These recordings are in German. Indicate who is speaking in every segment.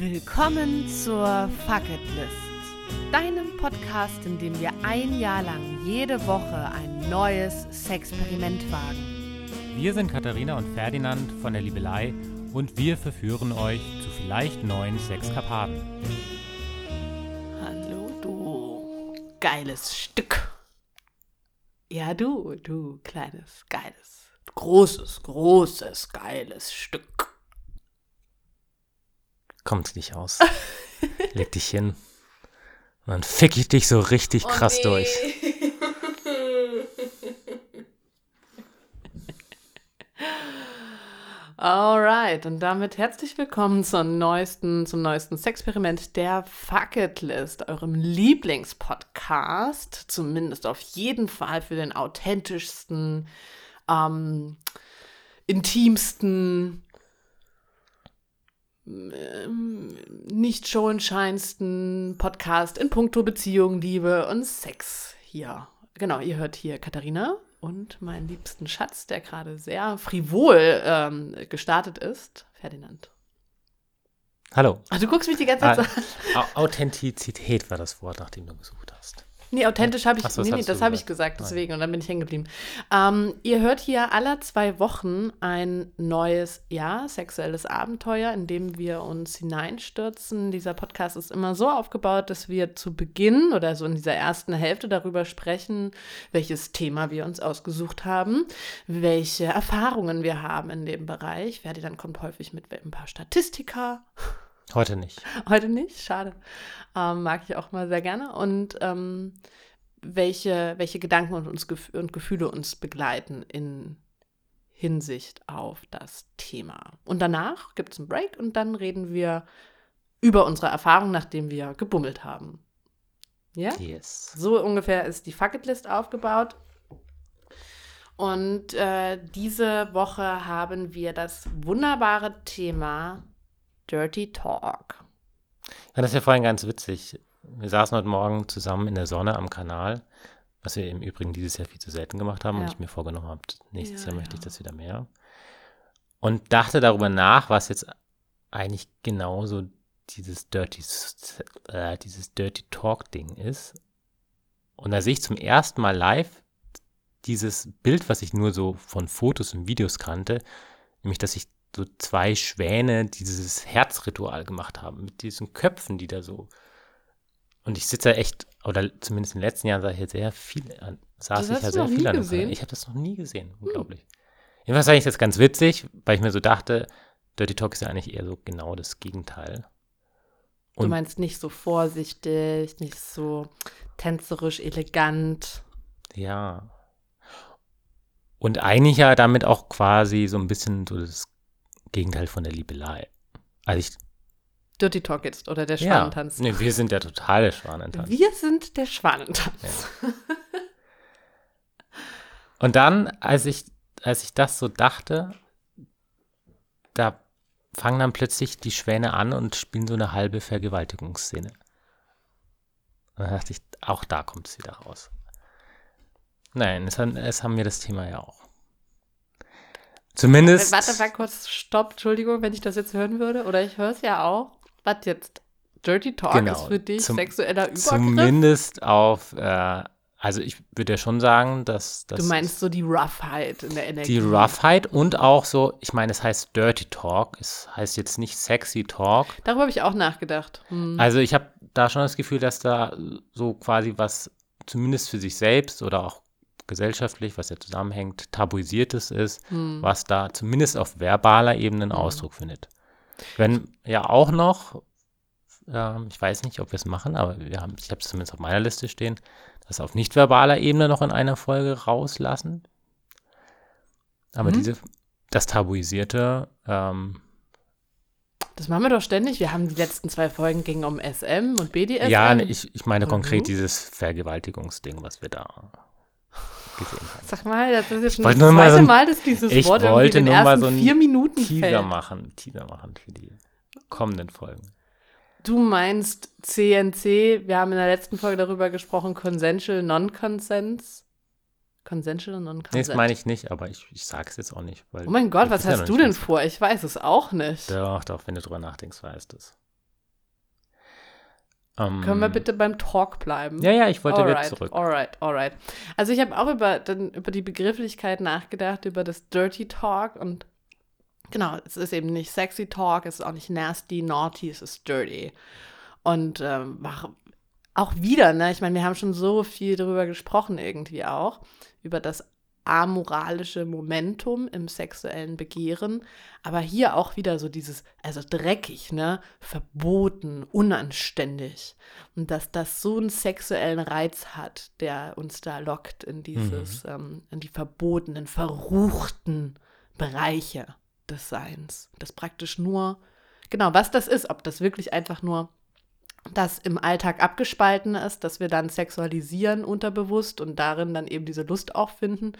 Speaker 1: Willkommen zur Fuck It List, deinem Podcast, in dem wir ein Jahr lang jede Woche ein neues Sexperiment wagen.
Speaker 2: Wir sind Katharina und Ferdinand von der Liebelei und wir verführen euch zu vielleicht neuen Sexkarpaten.
Speaker 1: Hallo, du geiles Stück. Ja, du, du kleines, geiles, großes, großes, geiles Stück.
Speaker 2: Kommt nicht aus. Leg dich hin. Und dann fick ich dich so richtig
Speaker 1: Oh
Speaker 2: krass durch.
Speaker 1: Alright, und damit herzlich willkommen zum neuesten, zum neuesten Sexperiment der Fuck It List, eurem Lieblingspodcast, zumindest auf jeden Fall für den authentischsten, ähm, intimsten, ähm, nicht showentscheinsten Podcast in puncto Beziehung, Liebe und Sex hier. Genau, ihr hört hier Katharina und meinen liebsten Schatz, der gerade sehr frivol ähm, gestartet ist, Ferdinand.
Speaker 2: Hallo.
Speaker 1: Ach, du guckst mich die ganze Zeit
Speaker 2: Ah. Au- Authentizität war das Wort, nach dem du gesucht hast.
Speaker 1: Nee, authentisch habe ich,
Speaker 2: Ach so, das
Speaker 1: nee, nee, das habe ich
Speaker 2: gesagt.
Speaker 1: deswegen, und dann bin ich hängen geblieben. Ähm, ihr hört hier alle zwei Wochen ein neues, ja, sexuelles Abenteuer, in dem wir uns hineinstürzen. Dieser Podcast ist immer so aufgebaut, dass wir zu Beginn oder so in dieser ersten Hälfte darüber sprechen, welches Thema wir uns ausgesucht haben, welche Erfahrungen wir haben in dem Bereich. Ferdinand kommt häufig mit ein paar Statistika,
Speaker 2: Heute nicht.
Speaker 1: Heute nicht, schade. Ähm, mag ich auch mal sehr gerne. Und ähm, welche, welche Gedanken und, uns und Gefühle uns begleiten in Hinsicht auf das Thema. Und danach gibt es einen Break und dann reden wir über unsere Erfahrung, nachdem wir gebummelt haben. Ja?
Speaker 2: Yes.
Speaker 1: So ungefähr ist die Fuck It List aufgebaut. Und äh, diese Woche haben wir das wunderbare Thema Dirty Talk.
Speaker 2: Ja, das ist ja vorhin ganz witzig. Wir saßen heute Morgen zusammen in der Sonne am Kanal, was wir im Übrigen dieses Jahr viel zu selten gemacht haben und
Speaker 1: Ja.
Speaker 2: ich mir vorgenommen habe, nächstes
Speaker 1: Ja,
Speaker 2: Jahr möchte ich das wieder mehr. Und dachte darüber nach, was jetzt eigentlich genauso dieses Dirty, äh, dieses Dirty Talk-Ding ist. Und da sehe ich zum ersten Mal live dieses Bild, was ich nur so von Fotos und Videos kannte, nämlich dass sich so zwei Schwäne dieses Herzritual gemacht haben, mit diesen Köpfen, die da so. Und ich sitze da echt, oder zumindest in den letzten Jahren sah ich jetzt sehr viel an, saß
Speaker 1: Das
Speaker 2: ich ja
Speaker 1: du
Speaker 2: sehr viel an
Speaker 1: gesehen? Hm.
Speaker 2: Ich habe das noch nie gesehen, unglaublich. Jedenfalls fand ich das ganz witzig, weil ich mir so dachte, Dirty Talk ist ja eigentlich eher so genau das Gegenteil.
Speaker 1: Du
Speaker 2: Und-
Speaker 1: meinst nicht so vorsichtig, nicht so tänzerisch, elegant.
Speaker 2: Ja. Und eigentlich ja damit auch quasi so ein bisschen so das Gegenteil von der Liebelei. Also ich,
Speaker 1: Dirty Talk jetzt oder der
Speaker 2: ja,
Speaker 1: Schwanentanz.
Speaker 2: nee, wir sind der totale Schwanentanz.
Speaker 1: Wir sind der Schwanentanz.
Speaker 2: Und dann, als ich, als ich das so dachte, da fangen dann plötzlich die Schwäne an und spielen so eine halbe Vergewaltigungsszene. Und dann dachte ich, auch da kommt es wieder raus. Nein, es, es haben wir das Thema ja auch. Zumindest.
Speaker 1: Warte mal kurz, stopp, Entschuldigung, wenn ich das jetzt hören würde. Oder ich höre es ja auch. Was jetzt? Dirty Talk
Speaker 2: Genau,
Speaker 1: ist für dich
Speaker 2: zum-
Speaker 1: sexueller Übergriff?
Speaker 2: Zumindest auf, äh, also ich würde ja schon sagen, dass, dass
Speaker 1: Du meinst so die Roughheit in der Energie.
Speaker 2: die Roughheit und auch so, ich meine, es heißt Dirty Talk, es heißt jetzt nicht Sexy Talk.
Speaker 1: Darüber habe ich auch nachgedacht. Hm.
Speaker 2: Also ich habe da schon das Gefühl, dass da so quasi was zumindest für sich selbst oder auch gesellschaftlich, was ja zusammenhängt, tabuisiertes ist,
Speaker 1: Hm.
Speaker 2: was da zumindest auf verbaler Ebene einen Ausdruck findet. Wenn ja auch noch, ähm, ich weiß nicht, ob wir es machen, aber wir haben, ich habe es zumindest auf meiner Liste stehen, das auf nicht verbaler Ebene noch in einer Folge rauslassen. Aber
Speaker 1: Mhm.
Speaker 2: diese, das Tabuisierte, ähm,
Speaker 1: Das machen wir doch ständig. Wir haben die letzten zwei Folgen ging um SM und BDSM.
Speaker 2: ja, ne, ich, ich meine
Speaker 1: Und
Speaker 2: konkret dieses Vergewaltigungsding, was wir da gesehen.
Speaker 1: Sag mal, das ist jetzt schon das
Speaker 2: nur mal
Speaker 1: zweite
Speaker 2: so ein-
Speaker 1: Mal, dass dieses
Speaker 2: Ich
Speaker 1: Wort
Speaker 2: wollte
Speaker 1: in den
Speaker 2: nur mal
Speaker 1: ersten
Speaker 2: so einen
Speaker 1: vier Minuten
Speaker 2: Teaser
Speaker 1: fällt.
Speaker 2: machen, Teaser machen für die kommenden Folgen.
Speaker 1: Du meinst CNC, wir haben in der letzten Folge darüber gesprochen, Consensual Non-Consents. Consensual und
Speaker 2: Nee,
Speaker 1: Non-Consent.
Speaker 2: das meine ich nicht, aber ich, ich sage es jetzt auch nicht. Weil
Speaker 1: oh mein Gott, was
Speaker 2: ja
Speaker 1: hast
Speaker 2: noch
Speaker 1: du denn vor? Ich weiß es auch nicht.
Speaker 2: Doch, doch, wenn du drüber nachdenkst, weißt du es. Ähm,
Speaker 1: Können wir bitte beim Talk bleiben?
Speaker 2: Ja, ja, ich wollte
Speaker 1: alright,
Speaker 2: wieder zurück.
Speaker 1: Alright, alright. Also ich habe auch über, dann, über die Begrifflichkeit nachgedacht, über das Dirty Talk und genau, es ist eben nicht sexy Talk, es ist auch nicht nasty, naughty, es ist dirty. Und ähm, auch wieder, ne, ich meine, wir haben schon so viel darüber gesprochen irgendwie auch, über das amoralische Momentum im sexuellen Begehren, aber hier auch wieder so dieses, also dreckig, ne, verboten, unanständig. Und dass das so einen sexuellen Reiz hat, der uns da lockt in dieses, mhm. ähm, in die verbotenen, verruchten Bereiche des Seins, das praktisch nur, genau, was das ist, ob das wirklich einfach nur das im Alltag abgespalten ist, dass wir dann sexualisieren unterbewusst und darin dann eben diese Lust auch finden,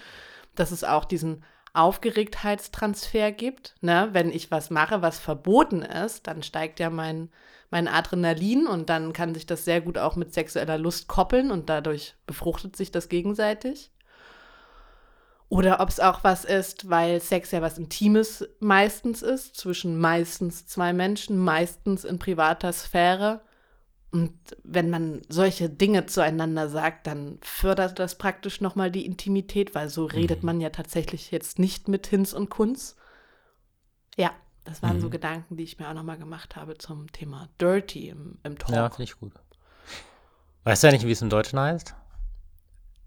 Speaker 1: dass es auch diesen Aufgeregtheitstransfer gibt. Ne? Wenn ich was mache, was verboten ist, dann steigt ja mein, mein Adrenalin und dann kann sich das sehr gut auch mit sexueller Lust koppeln und dadurch befruchtet sich das gegenseitig. Oder ob es auch was ist, weil Sex ja was Intimes meistens ist, zwischen meistens zwei Menschen, meistens in privater Sphäre. Und wenn man solche Dinge zueinander sagt, dann fördert das praktisch nochmal die Intimität, weil so redet mhm. man ja tatsächlich jetzt nicht mit Hinz und Kunz. Ja, das waren mhm. so Gedanken, die ich mir auch nochmal gemacht habe zum Thema Dirty im, im Talk.
Speaker 2: Ja, finde ich gut. Weißt du ja nicht, wie es im Deutschen heißt?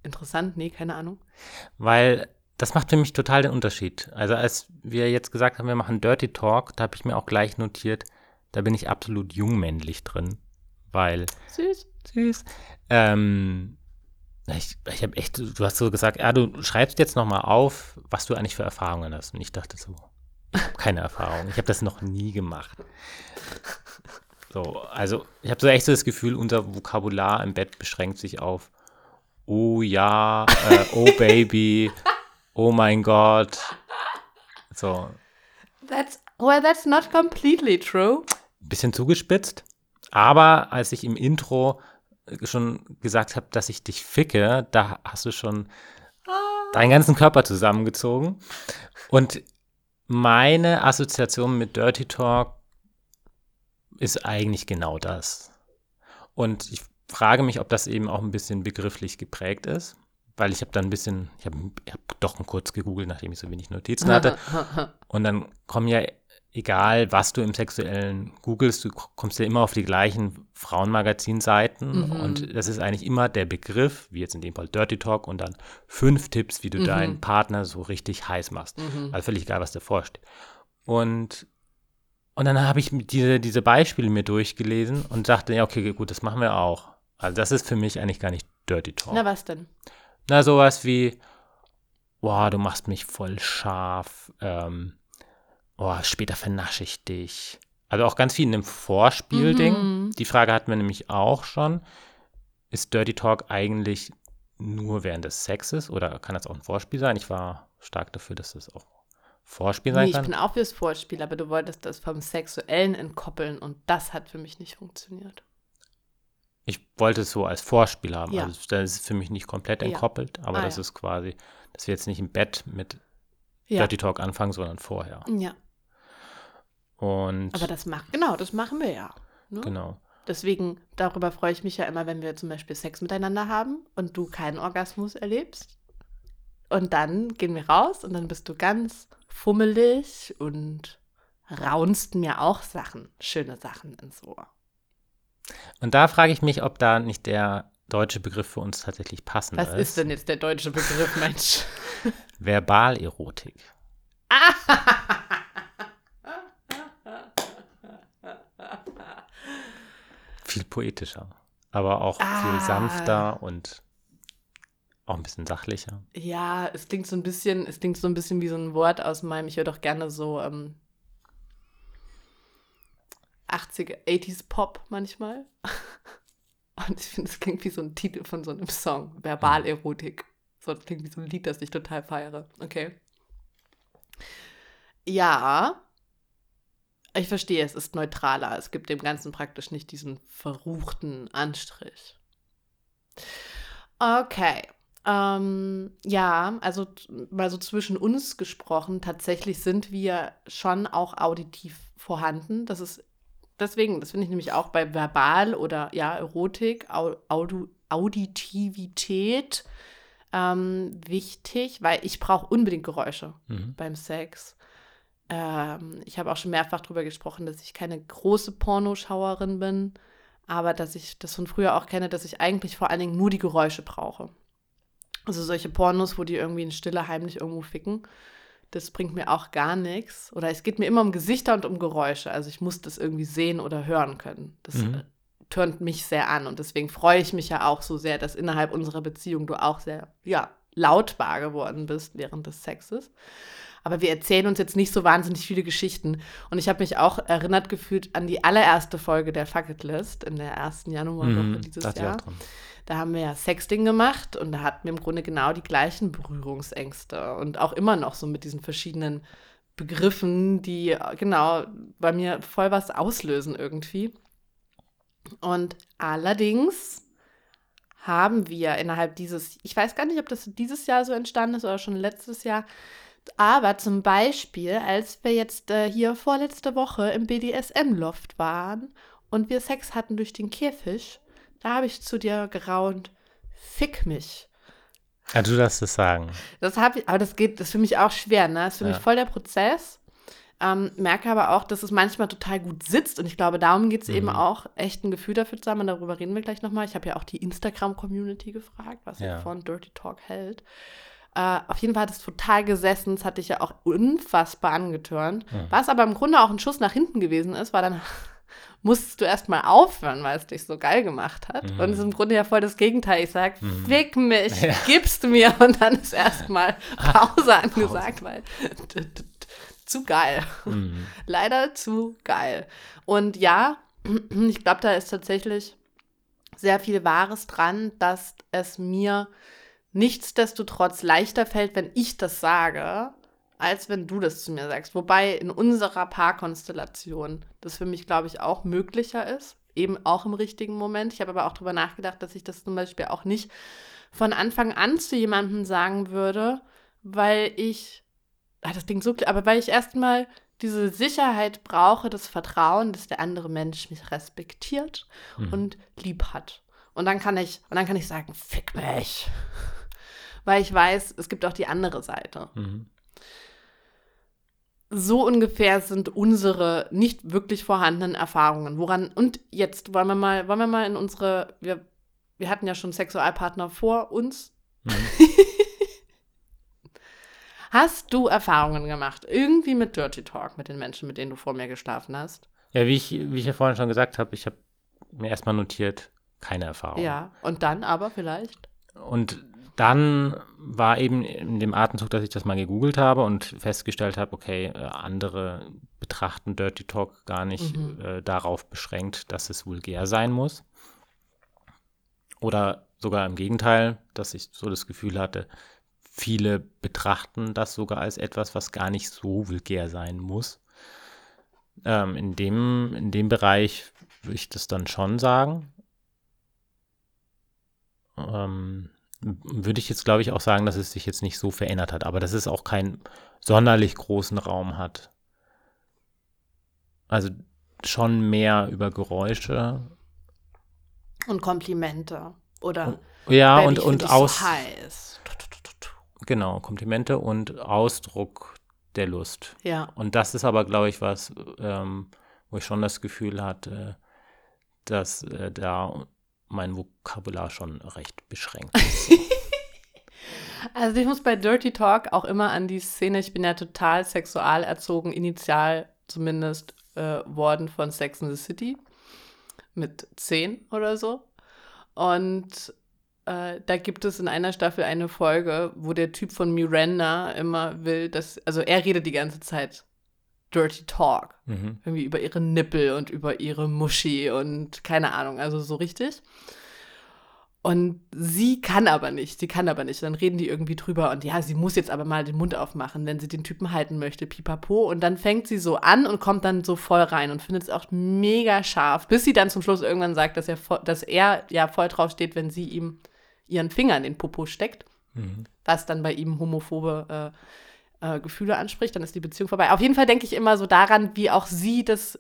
Speaker 1: Interessant, nee, keine Ahnung.
Speaker 2: Weil das macht für mich total den Unterschied. Also als wir jetzt gesagt haben, wir machen Dirty Talk, da habe ich mir auch gleich notiert, da bin ich absolut jungmännlich drin weil.
Speaker 1: Süß.
Speaker 2: Süß. Ähm, ich, ich habe echt, du hast so gesagt, ja, du schreibst jetzt nochmal auf, was du eigentlich für Erfahrungen hast. Und ich dachte so, ich habe keine Erfahrung. Ich habe das noch nie gemacht. So, also ich habe so echt so das Gefühl, unser Vokabular im Bett beschränkt sich auf Oh ja, äh, oh Baby, oh mein Gott. So.
Speaker 1: That's, well, that's not completely true.
Speaker 2: Bisschen zugespitzt. Aber als ich im Intro schon gesagt habe, dass ich dich ficke, da hast du schon ah. deinen ganzen Körper zusammengezogen. Und meine Assoziation mit Dirty Talk ist eigentlich genau das. Und ich frage mich, ob das eben auch ein bisschen begrifflich geprägt ist, weil ich habe dann ein bisschen, ich habe hab doch kurz gegoogelt, nachdem ich so wenig Notizen hatte. Und dann kommen ja egal was du im Sexuellen googelst, du kommst ja immer auf die gleichen Frauenmagazinseiten mhm. und das ist eigentlich immer der Begriff, wie jetzt in dem Fall Dirty Talk und dann fünf Tipps, wie du mhm. deinen Partner so richtig heiß machst. Mhm. Also völlig egal, was davor steht. Und, und dann habe ich diese, diese Beispiele mir durchgelesen und dachte, ja, okay, gut, das machen wir auch. Also das ist für mich eigentlich gar nicht Dirty Talk.
Speaker 1: Na, was denn?
Speaker 2: Na, sowas wie, boah, du machst mich voll scharf, ähm, oh, später vernasche ich dich. Also auch ganz viel in dem Vorspielding. Mhm. Die Frage hatten wir nämlich auch schon. Ist Dirty Talk eigentlich nur während des Sexes oder kann das auch ein Vorspiel sein? Ich war stark dafür, dass das auch Vorspiel sein nee, kann.
Speaker 1: Ich bin auch fürs Vorspiel, aber du wolltest das vom Sexuellen entkoppeln und das hat für mich nicht funktioniert.
Speaker 2: Ich wollte es so als Vorspiel haben. Ja. Also das ist für mich nicht komplett entkoppelt, ja. aber ah, das ja. ist quasi, dass wir jetzt nicht im Bett mit Dirty Talk anfangen, sondern vorher.
Speaker 1: Ja.
Speaker 2: Und
Speaker 1: Aber das macht, genau, das machen wir ja.
Speaker 2: Ne? Genau.
Speaker 1: Deswegen, darüber freue ich mich ja immer, wenn wir zum Beispiel Sex miteinander haben und du keinen Orgasmus erlebst. Und dann gehen wir raus und dann bist du ganz fummelig und raunst mir auch Sachen, schöne Sachen ins Ohr.
Speaker 2: Und da frage ich mich, ob da nicht der deutsche Begriff für uns tatsächlich passend
Speaker 1: ist. Was ist denn jetzt der deutsche Begriff, Mensch?
Speaker 2: Verbalerotik. viel poetischer, aber auch ah. viel sanfter und auch ein bisschen sachlicher.
Speaker 1: Ja, es klingt so ein bisschen, es klingt so ein bisschen wie so ein Wort aus meinem, ich höre doch gerne so ähm, 80er, 80s Pop manchmal. Und ich finde, es klingt wie so ein Titel von so einem Song, Verbalerotik. So, das klingt wie so ein Lied, das ich total feiere. Okay. Ja, ich verstehe, es ist neutraler. Es gibt dem Ganzen praktisch nicht diesen verruchten Anstrich. Okay. Ähm, ja, also mal so zwischen uns gesprochen, tatsächlich sind wir schon auch auditiv vorhanden. Das ist deswegen, das finde ich nämlich auch bei Verbal oder ja, Erotik, Au Audio, Auditivität ähm, wichtig, weil ich brauche unbedingt Geräusche
Speaker 2: Mhm.
Speaker 1: beim Sex. Ähm, ich habe auch schon mehrfach darüber gesprochen, dass ich keine große Pornoschauerin bin, aber dass ich das von früher auch kenne, dass ich eigentlich vor allen Dingen nur die Geräusche brauche. Also solche Pornos, wo die irgendwie in Stille heimlich irgendwo ficken, das bringt mir auch gar nichts. Oder es geht mir immer um Gesichter und um Geräusche. Also ich muss das irgendwie sehen oder hören können. Das
Speaker 2: Mhm.
Speaker 1: äh, turnt mich sehr an und deswegen freue ich mich ja auch so sehr, dass innerhalb unserer Beziehung du auch sehr, ja, lautbar geworden bist während des Sexes. Aber wir erzählen uns jetzt nicht so wahnsinnig viele Geschichten. Und ich habe mich auch erinnert gefühlt an die allererste Folge der Fuck It List in der ersten Januarwoche
Speaker 2: Mhm.
Speaker 1: dieses Jahr. Da haben wir ja Sexting gemacht und da hatten wir im Grunde genau die gleichen Berührungsängste und auch immer noch so mit diesen verschiedenen Begriffen, die genau bei mir voll was auslösen irgendwie. Und allerdings haben wir innerhalb dieses, ich weiß gar nicht, ob das dieses Jahr so entstanden ist oder schon letztes Jahr, aber zum Beispiel, als wir jetzt äh, hier vorletzte Woche im BDSM-Loft waren und wir Sex hatten durch den Käfig, da habe ich zu dir geraunt, fick mich.
Speaker 2: Ja, du darfst es sagen.
Speaker 1: Das habe ich, aber das geht, das ist für mich auch schwer, ne? Das ist für
Speaker 2: Ja.
Speaker 1: mich voll der Prozess. Ähm, merke aber auch, dass es manchmal total gut sitzt und ich glaube, darum geht es eben
Speaker 2: Mhm.
Speaker 1: auch, echt ein Gefühl dafür zu haben und darüber reden wir gleich nochmal. Ich habe ja auch die Instagram-Community gefragt, was sie
Speaker 2: Ja.
Speaker 1: von Dirty Talk hält. Äh, auf jeden Fall hat es total gesessen, das hatte ich ja auch unfassbar angetörnt.
Speaker 2: Mhm.
Speaker 1: Was aber im Grunde auch ein Schuss nach hinten gewesen ist, war dann musstest du erstmal aufhören, weil es dich so geil gemacht hat.
Speaker 2: Mhm.
Speaker 1: Und es ist im Grunde ja voll das Gegenteil. Ich sag,
Speaker 2: Mhm.
Speaker 1: fick mich,
Speaker 2: Ja.
Speaker 1: gibst du mir und dann ist erstmal Pause angesagt, weil t- t- zu geil.
Speaker 2: Mhm.
Speaker 1: Leider zu geil. Und ja, ich glaube, da ist tatsächlich sehr viel Wahres dran, dass es mir nichtsdestotrotz leichter fällt, wenn ich das sage, als wenn du das zu mir sagst. Wobei in unserer Paarkonstellation das für mich, glaube ich, auch möglicher ist. Eben auch im richtigen Moment. Ich habe aber auch darüber nachgedacht, dass ich das zum Beispiel auch nicht von Anfang an zu jemandem sagen würde, weil ich, ah, das klingt so, klar, aber weil ich erstmal diese Sicherheit brauche, das Vertrauen, dass der andere Mensch mich respektiert
Speaker 2: Mhm.
Speaker 1: und lieb hat. Und dann kann ich, und dann kann ich sagen, fick mich. Weil ich weiß, es gibt auch die andere Seite.
Speaker 2: Mhm.
Speaker 1: So ungefähr sind unsere nicht wirklich vorhandenen Erfahrungen. Woran, und jetzt wollen wir mal, wollen wir mal in unsere, wir, wir hatten ja schon Sexualpartner vor uns.
Speaker 2: Mhm.
Speaker 1: Hast du Erfahrungen gemacht? Irgendwie mit Dirty Talk, mit den Menschen, mit denen du vor mir geschlafen hast?
Speaker 2: Ja, wie ich, wie ich ja vorhin schon gesagt habe, ich habe mir erstmal notiert, keine Erfahrung.
Speaker 1: Ja. Und dann aber vielleicht?
Speaker 2: Und dann war eben in dem Atemzug, dass ich das mal gegoogelt habe und festgestellt habe, okay, äh, andere betrachten Dirty Talk gar nicht
Speaker 1: Mhm.
Speaker 2: äh, darauf beschränkt, dass es vulgär sein muss. Oder sogar im Gegenteil, dass ich so das Gefühl hatte, viele betrachten das sogar als etwas, was gar nicht so vulgär sein muss. Ähm, in, dem, in dem Bereich würde ich das dann schon sagen. Ähm, würde ich jetzt, glaube ich, auch sagen, dass es sich jetzt nicht so verändert hat, aber dass es auch keinen sonderlich großen Raum hat. Also schon mehr über Geräusche.
Speaker 1: Und Komplimente. Oder
Speaker 2: Ja, und,
Speaker 1: find
Speaker 2: und
Speaker 1: dich
Speaker 2: aus.
Speaker 1: So heiß.
Speaker 2: Genau, Komplimente und Ausdruck der Lust.
Speaker 1: Ja.
Speaker 2: Und das ist aber, glaube ich, was, ähm, wo ich schon das Gefühl hatte, dass äh, da mein Vokabular schon recht beschränkt.
Speaker 1: Also ich muss bei Dirty Talk auch immer an die Szene, ich bin ja total sexual erzogen, initial zumindest äh, worden von Sex in the City mit zehn oder so. Und äh, da gibt es in einer Staffel eine Folge, wo der Typ von Miranda immer will, dass, also er redet die ganze Zeit Dirty Talk.
Speaker 2: mhm.
Speaker 1: Irgendwie über ihre Nippel und über ihre Muschi und keine Ahnung, also so richtig. Und sie kann aber nicht, sie kann aber nicht. Dann reden die irgendwie drüber und ja, sie muss jetzt aber mal den Mund aufmachen, wenn sie den Typen halten möchte, pipapo. Und dann fängt sie so an und kommt dann so voll rein und findet es auch mega scharf, bis sie dann zum Schluss irgendwann sagt, dass er, dass er ja voll drauf steht, wenn sie ihm ihren Finger in den Popo steckt,
Speaker 2: Mhm.
Speaker 1: was dann bei ihm homophobe äh, äh, Gefühle anspricht, dann ist die Beziehung vorbei. Auf jeden Fall denke ich immer so daran, wie auch sie das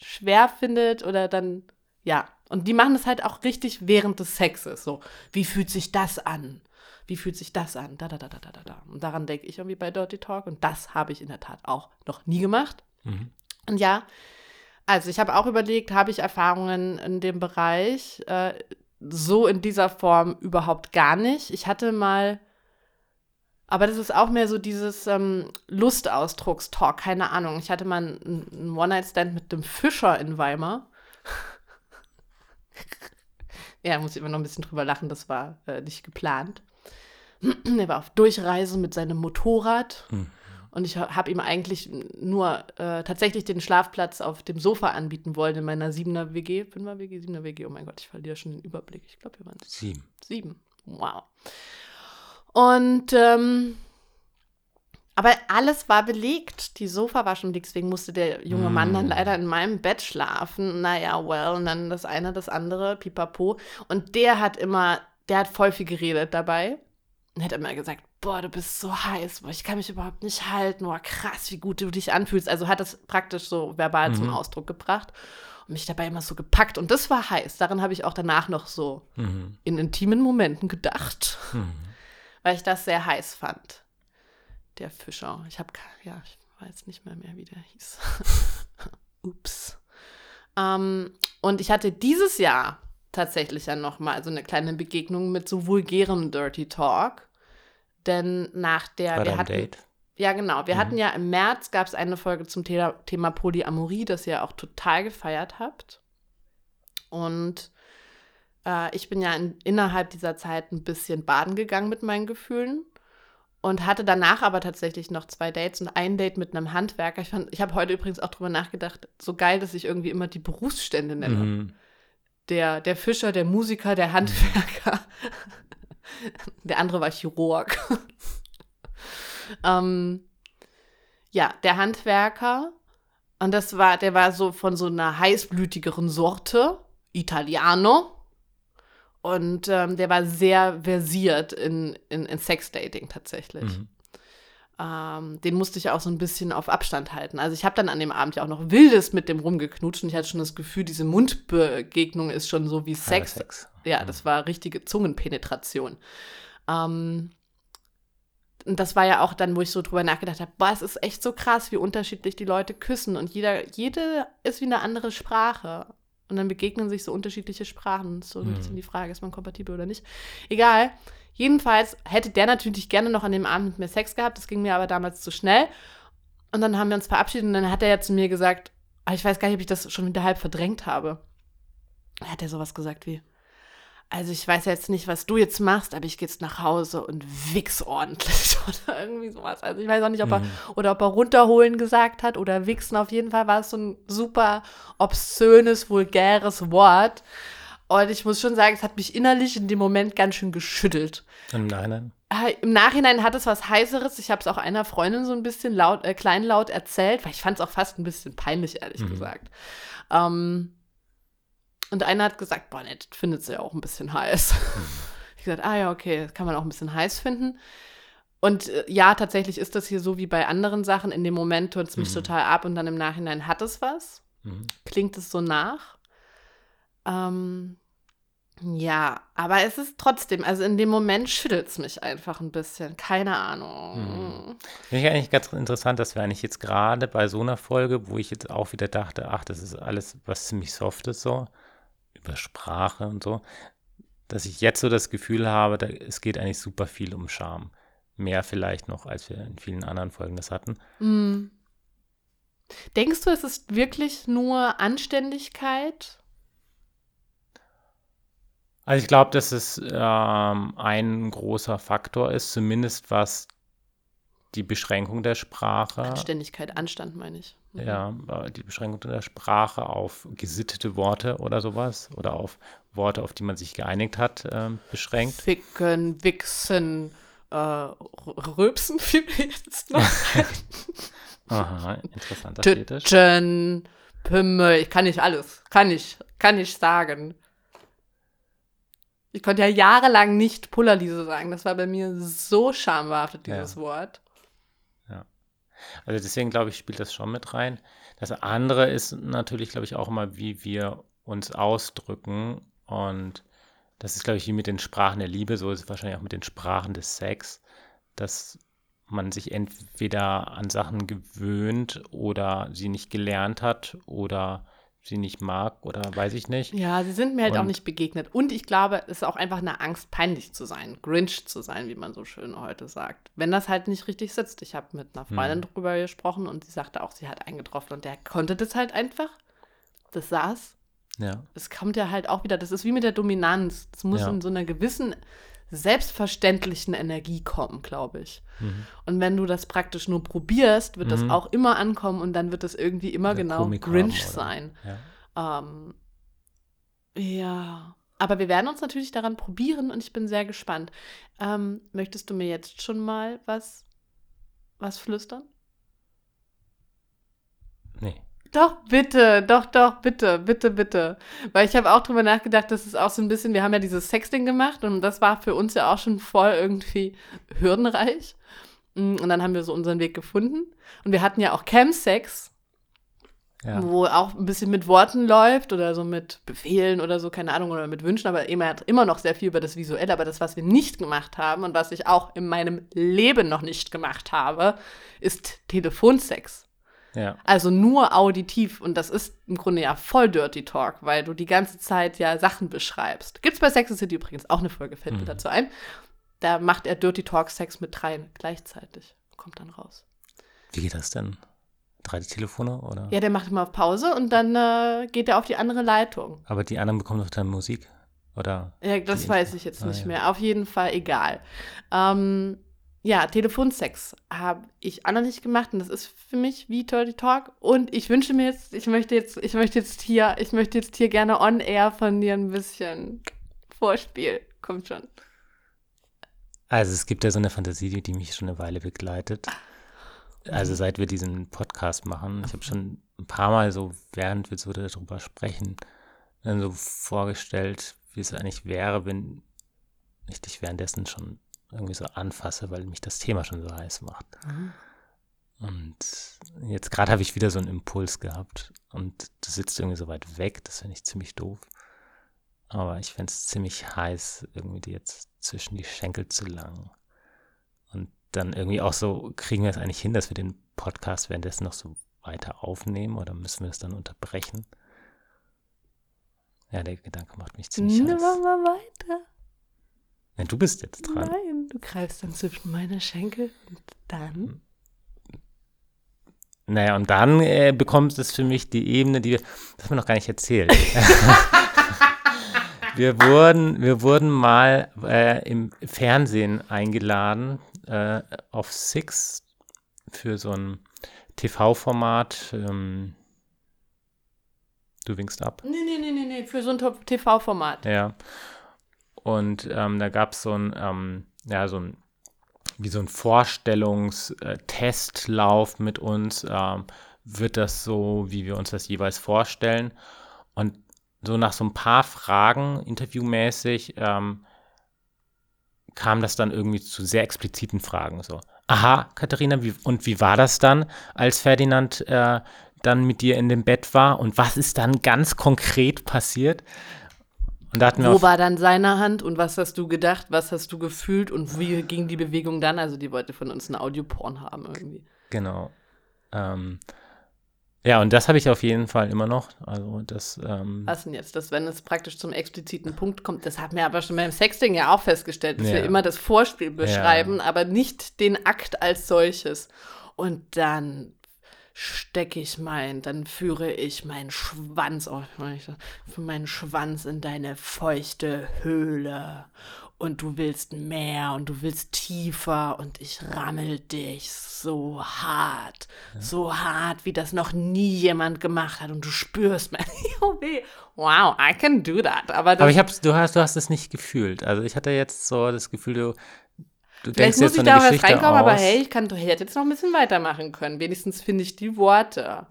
Speaker 1: schwer findet oder dann, ja. Und die machen es halt auch richtig während des Sexes. So, wie fühlt sich das an? Wie fühlt sich das an? Da, da, da, da, da, da, da. Und daran denke ich irgendwie bei Dirty Talk. Und das habe ich in der Tat auch noch nie gemacht.
Speaker 2: Mhm.
Speaker 1: Und ja, also ich habe auch überlegt, habe ich Erfahrungen in dem Bereich? Äh, so in dieser Form überhaupt gar nicht. Ich hatte mal, aber das ist auch mehr so dieses ähm, Lustausdruckstalk, keine Ahnung. Ich hatte mal einen, einen One-Night-Stand mit dem Fischer in Weimar. ja, muss ich immer noch ein bisschen drüber lachen, das war äh, nicht geplant. er war auf Durchreise mit seinem Motorrad.
Speaker 2: Mhm.
Speaker 1: Und ich habe ihm eigentlich nur äh, tatsächlich den Schlafplatz auf dem Sofa anbieten wollen in meiner siebener WG. Fünfer WG, siebener WG. Oh mein Gott, ich verliere schon den Überblick. Ich glaube, wir waren
Speaker 2: Sieben.
Speaker 1: sieben. Wow. Und ähm, aber alles war belegt. Die Sofa war schon belegt, deswegen musste der junge Mann dann
Speaker 2: Mm.
Speaker 1: leider in meinem Bett schlafen. Naja, well, und dann das eine, das andere, pipapo. Und der hat immer, der hat voll viel geredet dabei. Und hat immer gesagt, boah, du bist so heiß, boah, ich kann mich überhaupt nicht halten, boah, krass, wie gut du dich anfühlst. Also hat das praktisch so verbal zum
Speaker 2: Mhm.
Speaker 1: Ausdruck gebracht und mich dabei immer so gepackt. Und das war heiß. Daran habe ich auch danach noch so
Speaker 2: Mhm.
Speaker 1: in intimen Momenten gedacht,
Speaker 2: Mhm.
Speaker 1: Weil ich das sehr heiß fand. Der Fischer. Ich habe, ja, ich weiß nicht mehr mehr, wie der hieß. Ups. Ähm, und ich hatte dieses Jahr tatsächlich ja noch mal so eine kleine Begegnung mit so vulgärem Dirty Talk. Denn nach der,
Speaker 2: Bei
Speaker 1: wir hatten,
Speaker 2: Date.
Speaker 1: ja, genau. Wir
Speaker 2: Mhm.
Speaker 1: hatten ja im März gab es eine Folge zum Thema, Thema Polyamorie, das ihr auch total gefeiert habt. Und äh, ich bin ja in, innerhalb dieser Zeit ein bisschen baden gegangen mit meinen Gefühlen und hatte danach aber tatsächlich noch zwei Dates und ein Date mit einem Handwerker. Ich, fand- ich habe heute übrigens auch drüber nachgedacht, so geil, dass ich irgendwie immer die Berufsstände nenne.
Speaker 2: Mhm.
Speaker 1: Der, der Fischer, der Musiker, der Handwerker. der andere war Chirurg. ähm, ja, der Handwerker. Und das war, der war so von so einer heißblütigeren Sorte, Italiano. Und ähm, der war sehr versiert in, in, in Sexdating tatsächlich.
Speaker 2: Mhm.
Speaker 1: Ähm, den musste ich auch so ein bisschen auf Abstand halten. Also ich habe dann an dem Abend ja auch noch Wildes mit dem rumgeknutscht und ich hatte schon das Gefühl, diese Mundbegegnung ist schon so wie Sex.
Speaker 2: Sex.
Speaker 1: Ja, das war richtige Zungenpenetration. Ähm, und das war ja auch dann, wo ich so drüber nachgedacht habe, boah, es ist echt so krass, wie unterschiedlich die Leute küssen und jeder, jede ist wie eine andere Sprache. Und dann begegnen sich so unterschiedliche Sprachen. So ein
Speaker 2: Mhm.
Speaker 1: bisschen die Frage, ist man kompatibel oder nicht. Egal. Jedenfalls hätte der natürlich gerne noch an dem Abend mit mir Sex gehabt. Das ging mir aber damals zu schnell. Und dann haben wir uns verabschiedet und dann hat er ja zu mir gesagt, ah, ich weiß gar nicht, ob ich das schon wieder halb verdrängt habe. Da hat er sowas gesagt wie, also ich weiß jetzt nicht, was du jetzt machst, aber ich gehe jetzt nach Hause und wichs ordentlich oder irgendwie sowas. Also ich weiß auch nicht, ob er
Speaker 2: Mhm.
Speaker 1: oder ob er runterholen gesagt hat oder wichsen. Auf jeden Fall war es so ein super obszönes, vulgäres Wort. Und ich muss schon sagen, es hat mich innerlich in dem Moment ganz schön geschüttelt.
Speaker 2: Im Nachhinein.
Speaker 1: Äh, Im Nachhinein hat es was Heißeres. Ich habe es auch einer Freundin so ein bisschen laut, äh, kleinlaut erzählt, weil ich fand es auch fast ein bisschen peinlich, ehrlich
Speaker 2: Mhm.
Speaker 1: gesagt. Ähm, und einer hat gesagt, boah, ne, das findet sie ja auch ein bisschen heiß. Ich gesagt, ah ja, okay, das kann man auch ein bisschen heiß finden. Und äh, ja, tatsächlich ist das hier so wie bei anderen Sachen. In dem Moment tut es mich
Speaker 2: Mhm.
Speaker 1: total ab und dann im Nachhinein hat es was.
Speaker 2: Mhm.
Speaker 1: Klingt es so nach. Ähm, ja, aber es ist trotzdem, also in dem Moment schüttelt es mich einfach ein bisschen. Keine Ahnung.
Speaker 2: Mhm. Finde ich eigentlich ganz interessant, dass wir eigentlich jetzt gerade bei so einer Folge, wo ich jetzt auch wieder dachte, ach, das ist alles was ziemlich Softes so, über Sprache und so, dass ich jetzt so das Gefühl habe, da, es geht eigentlich super viel um Charme. Mehr vielleicht noch, als wir in vielen anderen Folgen das hatten.
Speaker 1: Mhm. Denkst du, es ist wirklich nur Anständigkeit?
Speaker 2: Also ich glaube, dass es ähm, ein großer Faktor ist, zumindest was die Beschränkung der Sprache.
Speaker 1: Anständigkeit, Anstand meine ich. Mhm.
Speaker 2: Ja, äh, die Beschränkung der Sprache auf gesittete Worte oder sowas oder auf Worte, auf die man sich geeinigt hat, ähm, beschränkt.
Speaker 1: Ficken, Wichsen, äh, R- Röpsen fiel mir jetzt noch.
Speaker 2: Aha, interessanter Fetisch.
Speaker 1: Tütchen, Pimmel, ich kann nicht alles. Kann ich, kann ich sagen. Ich konnte ja jahrelang nicht Pullerliese sagen. Das war bei mir so schambehaftet, dieses
Speaker 2: Ja.
Speaker 1: Wort.
Speaker 2: Also deswegen glaube ich, spielt das schon mit rein. Das andere ist natürlich, glaube ich, auch immer, wie wir uns ausdrücken. Und das ist, glaube ich, wie mit den Sprachen der Liebe, so ist es wahrscheinlich auch mit den Sprachen des Sex, dass man sich entweder an Sachen gewöhnt oder sie nicht gelernt hat oder sie nicht mag oder weiß ich nicht.
Speaker 1: Ja, sie sind mir halt
Speaker 2: Und-
Speaker 1: auch nicht begegnet. Und ich glaube, es ist auch einfach eine Angst, peinlich zu sein, Grinch zu sein, wie man so schön heute sagt. Wenn das halt nicht richtig sitzt. Ich habe mit einer Freundin drüber gesprochen und sie sagte auch, sie hat einen getroffen und der konnte das halt einfach. Das saß.
Speaker 2: Ja.
Speaker 1: Es kommt ja halt auch wieder, das ist wie mit der Dominanz. Es muss
Speaker 2: Ja.
Speaker 1: in so einer gewissen selbstverständlichen Energie kommen, glaube ich.
Speaker 2: Mhm.
Speaker 1: Und wenn du das praktisch nur probierst, wird das
Speaker 2: Mhm.
Speaker 1: auch immer ankommen und dann wird es irgendwie immer
Speaker 2: Oder
Speaker 1: genau
Speaker 2: Komik
Speaker 1: Grinch sein.
Speaker 2: Ja.
Speaker 1: Ähm, ja, aber wir werden uns natürlich daran probieren und ich bin sehr gespannt. Ähm, möchtest du mir jetzt schon mal was, was flüstern?
Speaker 2: Nee.
Speaker 1: Doch, bitte, doch, doch, bitte, bitte, bitte. Weil ich habe auch drüber nachgedacht, das ist auch so ein bisschen, wir haben ja dieses Sexting gemacht und das war für uns ja auch schon voll irgendwie hürdenreich. Mm, Und dann haben wir so unseren Weg gefunden. Und wir hatten ja auch Chemsex,
Speaker 2: Ja.
Speaker 1: wo auch ein bisschen mit Worten läuft oder so mit Befehlen oder so, keine Ahnung, oder mit Wünschen, aber immer, immer noch sehr viel über das Visuelle. Aber das, was wir nicht gemacht haben und was ich auch in meinem Leben noch nicht gemacht habe, ist Telefonsex.
Speaker 2: Ja.
Speaker 1: Also nur auditiv und das ist im Grunde ja voll Dirty Talk, weil du die ganze Zeit ja Sachen beschreibst. Gibt's bei Sex and City übrigens auch eine Folge, fällt mir
Speaker 2: Mhm.
Speaker 1: dazu ein. Da macht er Dirty Talk Sex mit dreien gleichzeitig. Kommt dann raus.
Speaker 2: Wie geht das denn? Drei Telefone oder?
Speaker 1: Ja, der macht immer auf Pause und dann äh, geht er auf die andere Leitung.
Speaker 2: Aber die anderen bekommen doch dann Musik. Oder?
Speaker 1: Ja, das weiß ich jetzt
Speaker 2: Ah,
Speaker 1: nicht
Speaker 2: ja.
Speaker 1: mehr. Auf jeden Fall egal. Ähm, ja, Telefonsex habe ich auch noch nicht gemacht und das ist für mich wie Dirty Talk. Und ich wünsche mir jetzt, ich möchte jetzt, ich möchte jetzt hier, ich möchte jetzt hier gerne on air von dir ein bisschen Vorspiel. Kommt schon.
Speaker 2: Also es gibt ja so eine Fantasie, die, mich schon eine Weile begleitet. Also seit wir diesen Podcast machen. Ich habe schon ein paar Mal so, während wir so darüber sprechen, dann so vorgestellt, wie es eigentlich wäre, wenn ich dich währenddessen schon irgendwie so anfasse, weil mich das Thema schon so heiß macht. Und jetzt gerade habe ich wieder so einen Impuls gehabt und du sitzt irgendwie so weit weg, das finde ich ziemlich doof. Aber ich fände es ziemlich heiß, irgendwie dir jetzt zwischen die Schenkel zu langen. Und dann irgendwie auch so, kriegen wir es eigentlich hin, dass wir den Podcast währenddessen noch so weiter aufnehmen oder müssen wir es dann unterbrechen? Ja, der Gedanke macht mich ziemlich
Speaker 1: Ne,
Speaker 2: heiß.
Speaker 1: wir weiter.
Speaker 2: Ja, du bist jetzt dran.
Speaker 1: Nein, du greifst dann zwischen meine Schenkel und dann.
Speaker 2: Naja, und dann äh, bekommt es für mich die Ebene, die wir, das haben wir noch gar nicht erzählt. wir, wurden, wir wurden mal äh, im Fernsehen eingeladen äh, auf Six für so ein TV-Format. Ähm, du winkst ab.
Speaker 1: Nee, nee, nee, nee, nee, für so ein TV-Format.
Speaker 2: Ja. Und ähm, da gab es so ein, ähm, ja, so ein, wie so ein Vorstellungstestlauf mit uns. Ähm, wird das so, wie wir uns das jeweils vorstellen? Und so nach so ein paar Fragen, interviewmäßig, ähm, kam das dann irgendwie zu sehr expliziten Fragen. So, aha, Katharina, wie, und wie war das dann, als Ferdinand äh, dann mit dir in dem Bett war? Und was ist dann ganz konkret passiert? Und da hatten wir
Speaker 1: Wo war dann seine Hand und was hast du gedacht, was hast du gefühlt und wie ging die Bewegung dann? Also die wollte von uns einen Audioporn haben irgendwie.
Speaker 2: Genau. Ähm, ja, und das habe ich auf jeden Fall immer noch. Also das, ähm,
Speaker 1: Was denn jetzt? Das, wenn es praktisch zum expliziten Punkt kommt, das haben wir aber schon beim Sexting ja auch festgestellt, dass
Speaker 2: Ja.
Speaker 1: wir immer das Vorspiel beschreiben, aber nicht den Akt als solches. Und dann stecke ich mein, dann führe ich meinen Schwanz, ich meinen Schwanz in deine feuchte Höhle. Und du willst mehr und du willst tiefer und ich rammel dich so hart, so hart, wie das noch nie jemand gemacht hat und du spürst mein oh weh. Wow, I can do that. Aber, das,
Speaker 2: aber ich hab's, du hast, du hast es nicht gefühlt. Also ich hatte jetzt so das Gefühl, du, du denkst
Speaker 1: vielleicht muss ich da auch erst reinkommen, aber
Speaker 2: aus.
Speaker 1: hey, ich kann doch hätte jetzt noch ein bisschen weitermachen können. Wenigstens finde ich die Worte.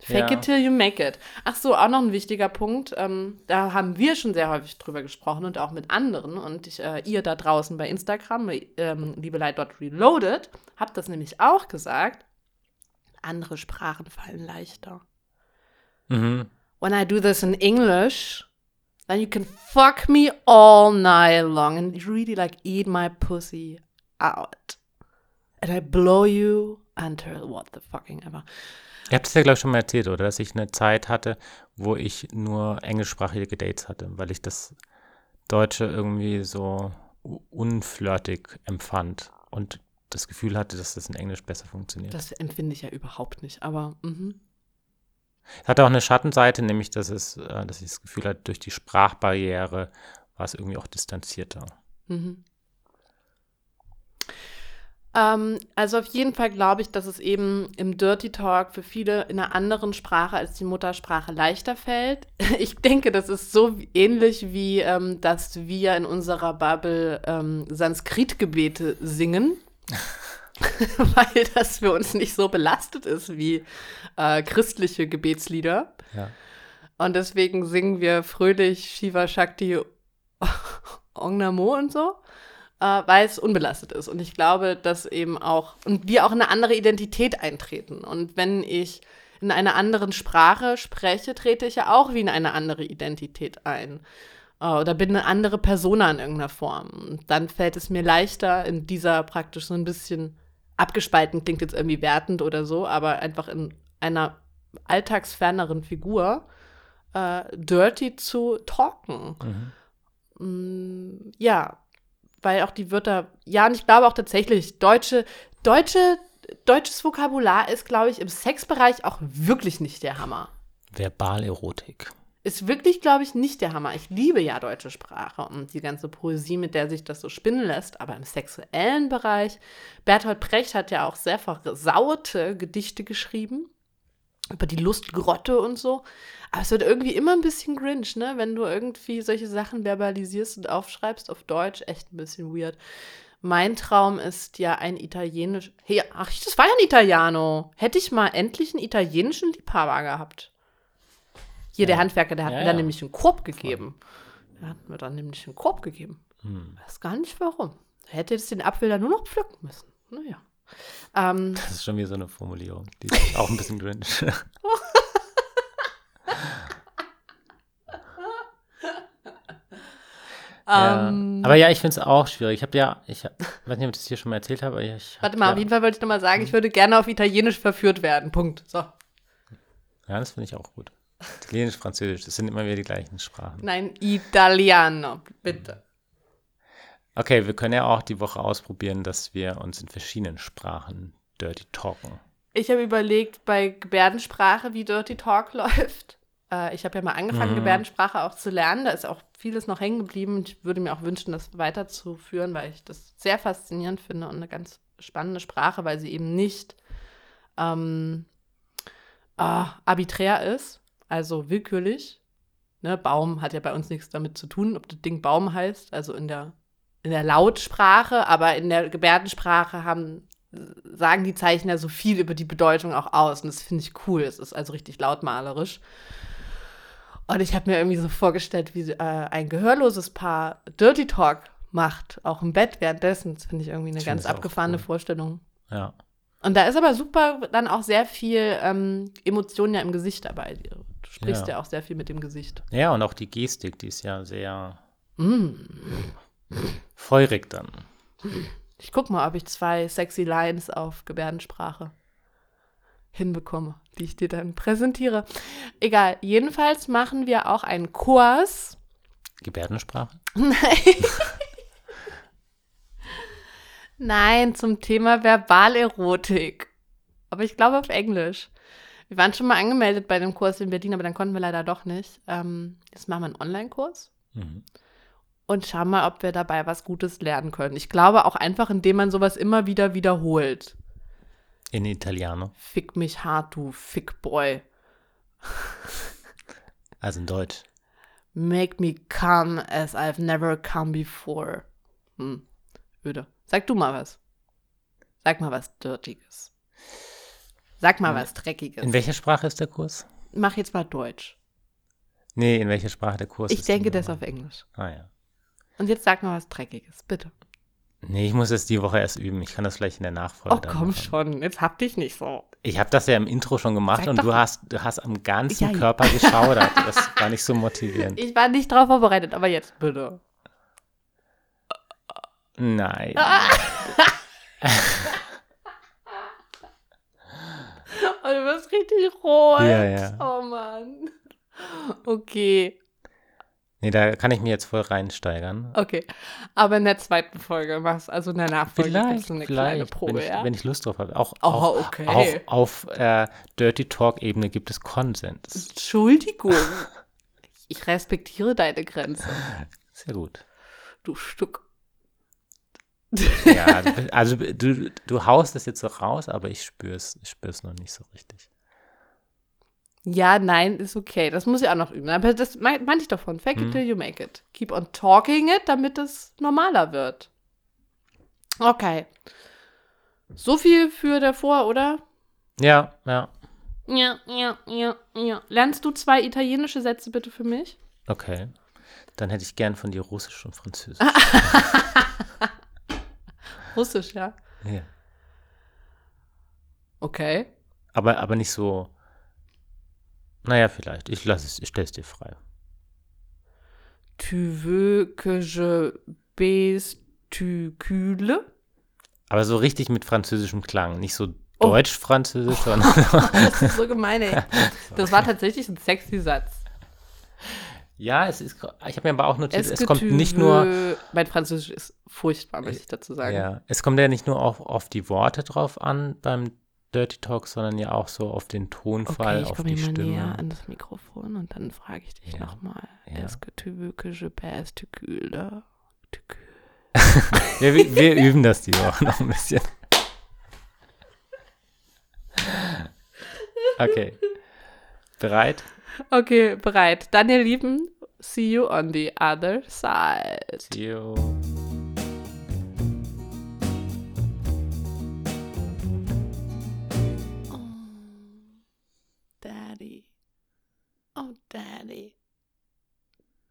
Speaker 1: Fake
Speaker 2: Ja.
Speaker 1: it till you make it. Ach so, auch noch ein wichtiger Punkt. Ähm, da haben wir schon sehr häufig drüber gesprochen und auch mit anderen. Und ich, äh, ihr da draußen bei Instagram, ähm, liebelei.reloaded, habt das nämlich auch gesagt. andere Sprachen fallen leichter.
Speaker 2: Mhm.
Speaker 1: When I do this in English, then you can fuck me all night long and really like eat my pussy out. And I blow you until what the fucking ever.
Speaker 2: Ihr habt es ja, glaube ich, schon mal erzählt, oder? Dass ich eine Zeit hatte, wo ich nur englischsprachige Dates hatte, weil ich das Deutsche irgendwie so unflirtig empfand und das Gefühl hatte, dass das in Englisch besser funktioniert.
Speaker 1: Das empfinde ich ja überhaupt nicht, aber mhm.
Speaker 2: Hat auch eine Schattenseite, nämlich, dass es, äh, dass ich das Gefühl hatte, durch die Sprachbarriere war es irgendwie auch distanzierter.
Speaker 1: Mhm. Ähm, also auf jeden Fall glaube ich, dass es eben im Dirty Talk für viele in einer anderen Sprache als die Muttersprache leichter fällt. Ich denke, das ist so ähnlich wie, ähm, dass wir in unserer Bubble ähm, Sanskrit-Gebete singen. Weil das für uns nicht so belastet ist wie äh, christliche Gebetslieder.
Speaker 2: Ja.
Speaker 1: Und deswegen singen wir fröhlich Shiva Shakti Ong Namo und so, äh, weil es unbelastet ist. Und ich glaube, dass eben auch, und wir auch eine andere Identität eintreten. Und wenn ich in einer anderen Sprache spreche, trete ich ja auch wie in eine andere Identität ein. Äh, oder bin eine andere Persona in irgendeiner Form. Und dann fällt es mir leichter, in dieser praktisch so ein bisschen abgespalten, klingt jetzt irgendwie wertend oder so, aber einfach in einer alltagsferneren Figur äh, dirty zu talken.
Speaker 2: Mhm.
Speaker 1: Mm, ja, weil auch die Wörter, ja, und ich glaube auch tatsächlich, deutsche, deutsche, deutsches Vokabular ist, glaube ich, im Sexbereich auch wirklich nicht der Hammer.
Speaker 2: Verbalerotik.
Speaker 1: Ist wirklich, glaube ich, nicht der Hammer. Ich liebe ja deutsche Sprache und die ganze Poesie, mit der sich das so spinnen lässt. Aber im sexuellen Bereich, Bertolt Brecht hat ja auch sehr versaute Gedichte geschrieben über die Lustgrotte und so. Aber es wird irgendwie immer ein bisschen Grinch, ne? Wenn du irgendwie solche Sachen verbalisierst und aufschreibst auf Deutsch, echt ein bisschen weird. Mein Traum ist ja ein italienisch. Hey, ach, das war ja ein Italiano. Hätte ich mal endlich einen italienischen Liebhaber gehabt. Hier, der
Speaker 2: Ja.
Speaker 1: Handwerker, der hat
Speaker 2: Ja,
Speaker 1: mir dann nämlich einen Korb gegeben. Der hat mir dann nämlich einen Korb gegeben.
Speaker 2: Hm.
Speaker 1: Weiß gar nicht warum. Er hätte jetzt den Apfel dann nur noch pflücken müssen. Naja. Ähm,
Speaker 2: Das ist schon wieder so eine Formulierung. Die ist auch ein bisschen cringe. Ja.
Speaker 1: ähm,
Speaker 2: Aber ja, ich finde es auch schwierig. Ich habe ja, ich hab, weiß nicht, ob ich das hier schon mal erzählt habe, aber ich
Speaker 1: Warte mal,
Speaker 2: ja,
Speaker 1: auf jeden Fall wollte ich nochmal sagen, ich würde gerne auf Italienisch verführt werden. Punkt. So.
Speaker 2: Ja, das finde ich auch gut. Italienisch, Französisch, das sind immer wieder die gleichen Sprachen.
Speaker 1: Nein, Italiano, bitte.
Speaker 2: Okay, wir können ja auch die Woche ausprobieren, dass wir uns in verschiedenen Sprachen dirty talken.
Speaker 1: Ich habe überlegt, bei Gebärdensprache, wie Dirty Talk läuft. Äh, ich habe ja mal angefangen,
Speaker 2: Mhm.
Speaker 1: Gebärdensprache auch zu lernen. Da ist auch vieles noch hängen geblieben. Ich würde mir auch wünschen, das weiterzuführen, weil ich das sehr faszinierend finde und eine ganz spannende Sprache, weil sie eben nicht ähm, äh, arbiträr ist, also willkürlich. Ne, Baum hat ja bei uns nichts damit zu tun, ob das Ding Baum heißt, also in der, in der Lautsprache, aber in der Gebärdensprache haben sagen die Zeichen ja so viel über die Bedeutung auch aus. Und das finde ich cool. Es ist also richtig lautmalerisch. Und ich habe mir irgendwie so vorgestellt, wie äh, ein gehörloses Paar Dirty Talk macht, auch im Bett währenddessen. Das finde ich irgendwie eine
Speaker 2: Ich
Speaker 1: ganz abgefahrene
Speaker 2: cool.
Speaker 1: Vorstellung.
Speaker 2: Ja.
Speaker 1: Und da ist aber super dann auch sehr viel ähm, Emotionen ja im Gesicht dabei. Du sprichst ja.
Speaker 2: Ja.
Speaker 1: auch sehr viel mit dem Gesicht.
Speaker 2: Ja, und auch die Gestik, die ist ja sehr
Speaker 1: Mm.
Speaker 2: feurig dann.
Speaker 1: Ich guck mal, ob ich zwei sexy Lines auf Gebärdensprache hinbekomme, die ich dir dann präsentiere. Egal, jedenfalls machen wir auch einen Kurs.
Speaker 2: Gebärdensprache?
Speaker 1: Nein. Nein, zum Thema Verbalerotik. Aber ich glaube auf Englisch. Wir waren schon mal angemeldet bei dem Kurs in Berlin, aber dann konnten wir leider doch nicht. Ähm, jetzt machen wir einen Online-Kurs
Speaker 2: Mhm.
Speaker 1: und schauen mal, ob wir dabei was Gutes lernen können. Ich glaube auch einfach, indem man sowas immer wieder wiederholt.
Speaker 2: In Italiano,
Speaker 1: Fick mich hart, du Fickboy.
Speaker 2: also in Deutsch.
Speaker 1: Make me come as I've never come before. Hm, öde. Sag du mal was. Sag mal was Dirtiges. Sag mal was Dreckiges.
Speaker 2: In welcher Sprache ist der Kurs?
Speaker 1: Mach jetzt mal Deutsch.
Speaker 2: Nee, in welcher Sprache der Kurs
Speaker 1: Ich
Speaker 2: ist?
Speaker 1: denke
Speaker 2: denn
Speaker 1: das auf Englisch.
Speaker 2: Ah ja.
Speaker 1: Und jetzt sag mal was Dreckiges, bitte.
Speaker 2: Nee, ich muss es die Woche erst üben. Ich kann das vielleicht in der Nachfolge
Speaker 1: Oh, komm
Speaker 2: machen.
Speaker 1: schon, jetzt hab dich nicht so.
Speaker 2: Ich habe das ja im Intro schon gemacht
Speaker 1: Sag
Speaker 2: und
Speaker 1: doch-
Speaker 2: du hast, du hast am ganzen
Speaker 1: Ja, ja.
Speaker 2: Körper geschaudert. Das war nicht so motivierend.
Speaker 1: Ich war nicht drauf vorbereitet, aber jetzt bitte.
Speaker 2: Nein.
Speaker 1: Oh, du wirst richtig rot.
Speaker 2: Ja, ja.
Speaker 1: Oh Mann. Okay,
Speaker 2: Nee, da kann ich mir jetzt voll reinsteigern.
Speaker 1: okay. Aber in der zweiten Folge machst also in der Nachfolge
Speaker 2: Vielleicht,
Speaker 1: so eine kleine Probe,
Speaker 2: wenn, ich,
Speaker 1: ja?
Speaker 2: wenn ich Lust drauf habe. Auch,
Speaker 1: Oh,
Speaker 2: auch,
Speaker 1: okay.
Speaker 2: auch auf äh, Dirty Talk-Ebene gibt es Konsens.
Speaker 1: Entschuldigung. Ich respektiere deine Grenze,
Speaker 2: Sehr gut.
Speaker 1: du Stück.
Speaker 2: Ja, also du, du haust es jetzt so raus, aber ich spüre es ich spür's noch nicht so richtig.
Speaker 1: Ja, nein, ist okay. Das muss ich auch noch üben. Aber das mein- meinte ich davon. Fake
Speaker 2: Hm.
Speaker 1: it till you make it. Keep on talking it, damit es normaler wird. Okay. So viel für davor, oder?
Speaker 2: Ja, ja.
Speaker 1: Ja, ja, ja, ja. Lernst du zwei italienische Sätze bitte für mich?
Speaker 2: Okay. Dann hätte ich gern von dir Russisch und Französisch.
Speaker 1: Russisch, ja.
Speaker 2: ja.
Speaker 1: Okay.
Speaker 2: aber, aber nicht so. Naja, vielleicht. Ich lasse es, ich stelle es dir frei.
Speaker 1: Tu veux que je besticule?
Speaker 2: Aber so richtig mit französischem Klang. Nicht so
Speaker 1: Oh.
Speaker 2: deutsch-französisch, sondern.
Speaker 1: Das ist so gemein, ey. Das war tatsächlich ein sexy Satz.
Speaker 2: Ja, es ist. Ich habe mir aber auch notiert, es kommt
Speaker 1: tu
Speaker 2: nicht nur.
Speaker 1: Mein Französisch ist furchtbar, möchte ich dazu sagen.
Speaker 2: Ja, es kommt ja nicht nur auf, auf die Worte drauf an beim Dirty Talk, sondern ja auch so auf den Tonfall,
Speaker 1: Okay, ich
Speaker 2: auf
Speaker 1: komme
Speaker 2: die
Speaker 1: hier mal näher
Speaker 2: Stimme.
Speaker 1: an das Mikrofon und dann frage ich dich
Speaker 2: Ja.
Speaker 1: nochmal.
Speaker 2: Ja.
Speaker 1: Est-ce que tu veux que je besticule?
Speaker 2: Wir, wir wir üben das die Woche noch ein bisschen. Okay. Bereit?
Speaker 1: Okay, bereit. Dann, ihr Lieben, see you on the other side.
Speaker 2: See you.
Speaker 1: Oh, Daddy. Oh, Daddy.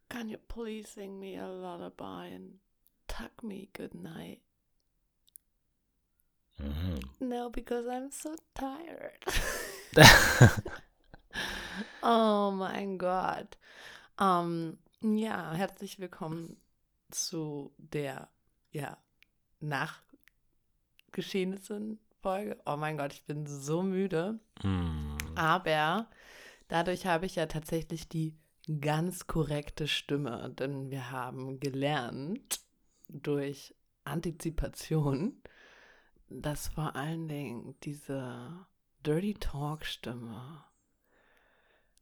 Speaker 1: Can you please sing me a lullaby and tuck me good night?
Speaker 2: Mhm.
Speaker 1: No, because I'm so tired. oh mein Gott. Ähm, ja, herzlich willkommen zu der ja, Nachgeschehnissen-Folge. Oh mein Gott, ich bin so müde.
Speaker 2: Mm.
Speaker 1: Aber dadurch habe ich ja tatsächlich die ganz korrekte Stimme, denn wir haben gelernt durch Antizipation, dass vor allen Dingen diese Dirty Talk Stimme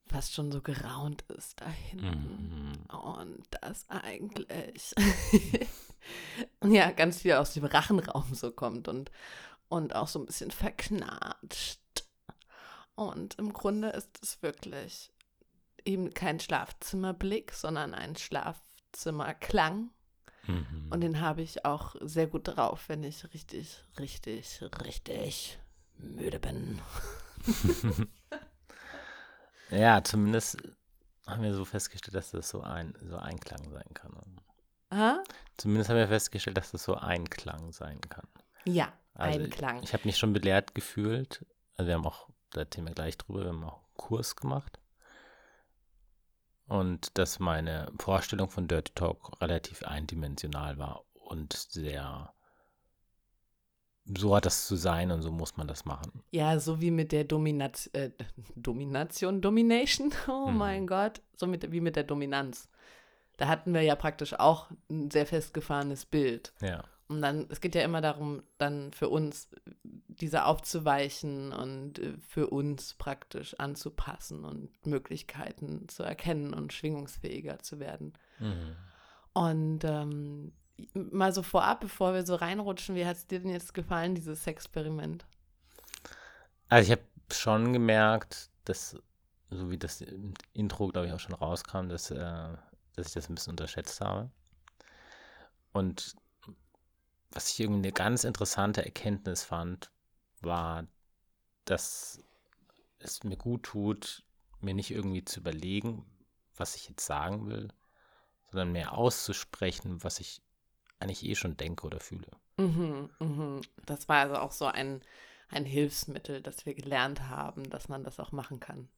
Speaker 1: fast schon so geraunt ist da hinten.
Speaker 2: Mhm.
Speaker 1: Und das eigentlich ja ganz viel aus dem Rachenraum so kommt und, und auch so ein bisschen verknatscht. Und im Grunde ist es wirklich eben kein Schlafzimmerblick, sondern ein Schlafzimmerklang.
Speaker 2: Mhm.
Speaker 1: Und den habe ich auch sehr gut drauf, wenn ich richtig, richtig, richtig müde bin.
Speaker 2: Ja, zumindest haben wir so festgestellt, dass das so ein so Einklang sein kann.
Speaker 1: Aha.
Speaker 2: Zumindest haben wir festgestellt, dass das so Einklang sein kann.
Speaker 1: Ja,
Speaker 2: Also
Speaker 1: Einklang.
Speaker 2: Ich habe mich schon belehrt gefühlt. Also wir haben auch, da wir gleich drüber, wir haben auch einen Kurs gemacht. Und dass meine Vorstellung von Dirty Talk relativ eindimensional war und sehr, so hat das zu sein und so muss man das machen.
Speaker 1: Ja, so wie mit der Dominaz äh, Domination, Domination, oh
Speaker 2: Mhm.
Speaker 1: mein Gott, so mit, wie mit der Dominanz. Da hatten wir ja praktisch auch ein sehr festgefahrenes Bild.
Speaker 2: Ja.
Speaker 1: Und dann, es geht ja immer darum, dann für uns diese aufzuweichen und äh, für uns praktisch anzupassen und Möglichkeiten zu erkennen und schwingungsfähiger zu werden.
Speaker 2: Mhm.
Speaker 1: Und ähm, mal so vorab, bevor wir so reinrutschen, wie hat es dir denn jetzt gefallen, dieses Experiment?
Speaker 2: Also ich habe schon gemerkt, dass, so wie das Intro, glaube ich, auch schon rauskam, dass, äh, dass ich das ein bisschen unterschätzt habe. Und was ich irgendwie eine ganz interessante Erkenntnis fand, war, dass es mir gut tut, mir nicht irgendwie zu überlegen, was ich jetzt sagen will, sondern mehr auszusprechen, was ich eigentlich eh schon denke oder fühle.
Speaker 1: Mhm, mhm. Das war also auch so ein, ein Hilfsmittel, das wir gelernt haben, dass man das auch machen kann.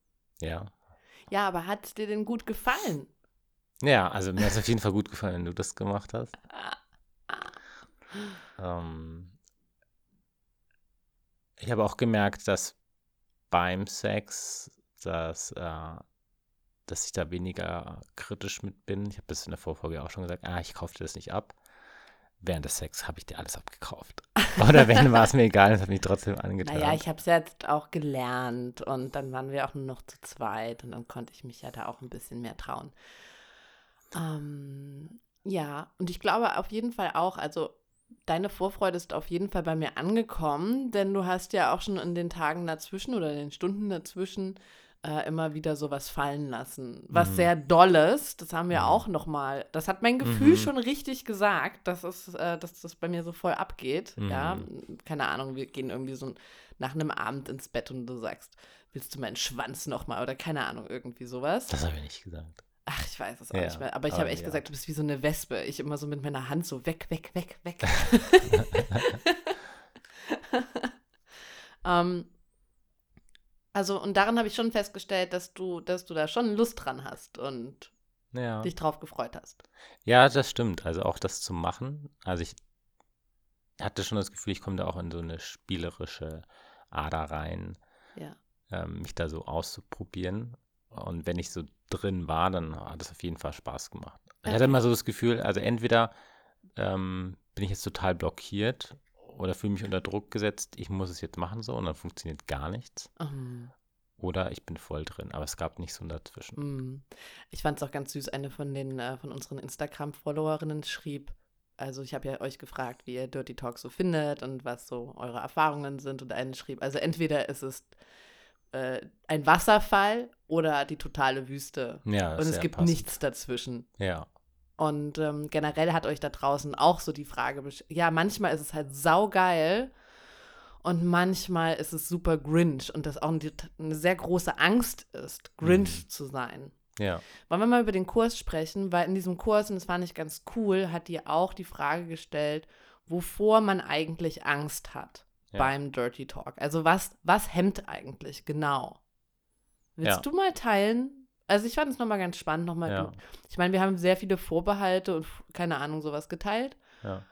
Speaker 2: Ja.
Speaker 1: Ja, aber hat es dir denn gut gefallen?
Speaker 2: Ja, also mir hat es auf jeden Fall gut gefallen, wenn du das gemacht hast. Ähm, ich habe auch gemerkt, dass beim Sex, dass, äh, dass ich da weniger kritisch mit bin. Ich habe das in der Vorfolge auch schon gesagt, ah, ich kaufe dir das nicht ab. Während des Sex habe ich dir alles abgekauft. Oder wenn, war es mir egal, es hat mich trotzdem angetan.
Speaker 1: Naja, ich habe es jetzt auch gelernt und dann waren wir auch nur noch zu zweit und dann konnte ich mich ja da auch ein bisschen mehr trauen. Ähm, ja, und ich glaube auf jeden Fall auch, also deine Vorfreude ist auf jeden Fall bei mir angekommen, denn du hast ja auch schon in den Tagen dazwischen oder in den Stunden dazwischen äh, immer wieder sowas fallen lassen. Was
Speaker 2: Mhm.
Speaker 1: sehr Dolles, das haben wir
Speaker 2: Mhm.
Speaker 1: auch noch-mal, das hat mein Gefühl
Speaker 2: Mhm.
Speaker 1: schon richtig gesagt, dass, es, äh, dass das bei mir so voll abgeht. Ja,
Speaker 2: Mhm.
Speaker 1: keine Ahnung, wir gehen irgendwie so nach einem Abend ins Bett und du sagst, willst du meinen Schwanz nochmal oder keine Ahnung, irgendwie sowas.
Speaker 2: Das habe ich nicht gesagt.
Speaker 1: Ach, ich weiß es auch
Speaker 2: Ja,
Speaker 1: nicht mehr. Aber ich
Speaker 2: aber
Speaker 1: habe echt
Speaker 2: ja.
Speaker 1: gesagt, du bist wie so eine Wespe. Ich immer so mit meiner Hand so weg, weg, weg, weg. ähm, also, und daran habe ich schon festgestellt, dass du, dass du da schon Lust dran hast und
Speaker 2: Ja.
Speaker 1: dich drauf gefreut hast.
Speaker 2: Ja, das stimmt. Also auch das zu machen. Also ich hatte schon das Gefühl, ich komme da auch in so eine spielerische Ader rein,
Speaker 1: Ja.
Speaker 2: ähm, mich da so auszuprobieren. Und wenn ich so drin war, dann hat es auf jeden Fall Spaß gemacht. Ich hatte immer so das Gefühl, also entweder ähm, bin ich jetzt total blockiert oder fühle mich unter Druck gesetzt, ich muss es jetzt machen so und dann funktioniert gar nichts.
Speaker 1: Ähm,
Speaker 2: Oder ich bin voll drin, aber es gab nicht so Dazwischen.
Speaker 1: mm. ich fand es auch ganz süß. Eine von den äh, von unseren Instagram-Followerinnen schrieb, also ich habe ja euch gefragt, wie ihr Dirty Talk so findet und was so eure Erfahrungen sind. Und eine schrieb, also entweder ist es äh, ein Wasserfall oder die totale Wüste.
Speaker 2: Ja,
Speaker 1: Und es gibt
Speaker 2: passend.
Speaker 1: nichts dazwischen.
Speaker 2: Ja,
Speaker 1: Und ähm, generell hat euch da draußen auch so die Frage, ja, manchmal ist es halt saugeil und manchmal ist es super Grinch und das auch eine, eine sehr große Angst ist, Grinch
Speaker 2: Mhm.
Speaker 1: zu sein.
Speaker 2: ja.
Speaker 1: Wollen wir mal über den Kurs sprechen, weil in diesem Kurs, und das fand ich ganz cool, hat die auch die Frage gestellt, wovor man eigentlich Angst hat
Speaker 2: Ja.
Speaker 1: beim Dirty Talk. Also was, was hemmt eigentlich genau? Willst
Speaker 2: Ja.
Speaker 1: du mal teilen? Also ich fand es nochmal ganz spannend, nochmal
Speaker 2: Ja.
Speaker 1: Ich meine, wir haben sehr viele Vorbehalte und keine Ahnung, sowas geteilt.
Speaker 2: Ja.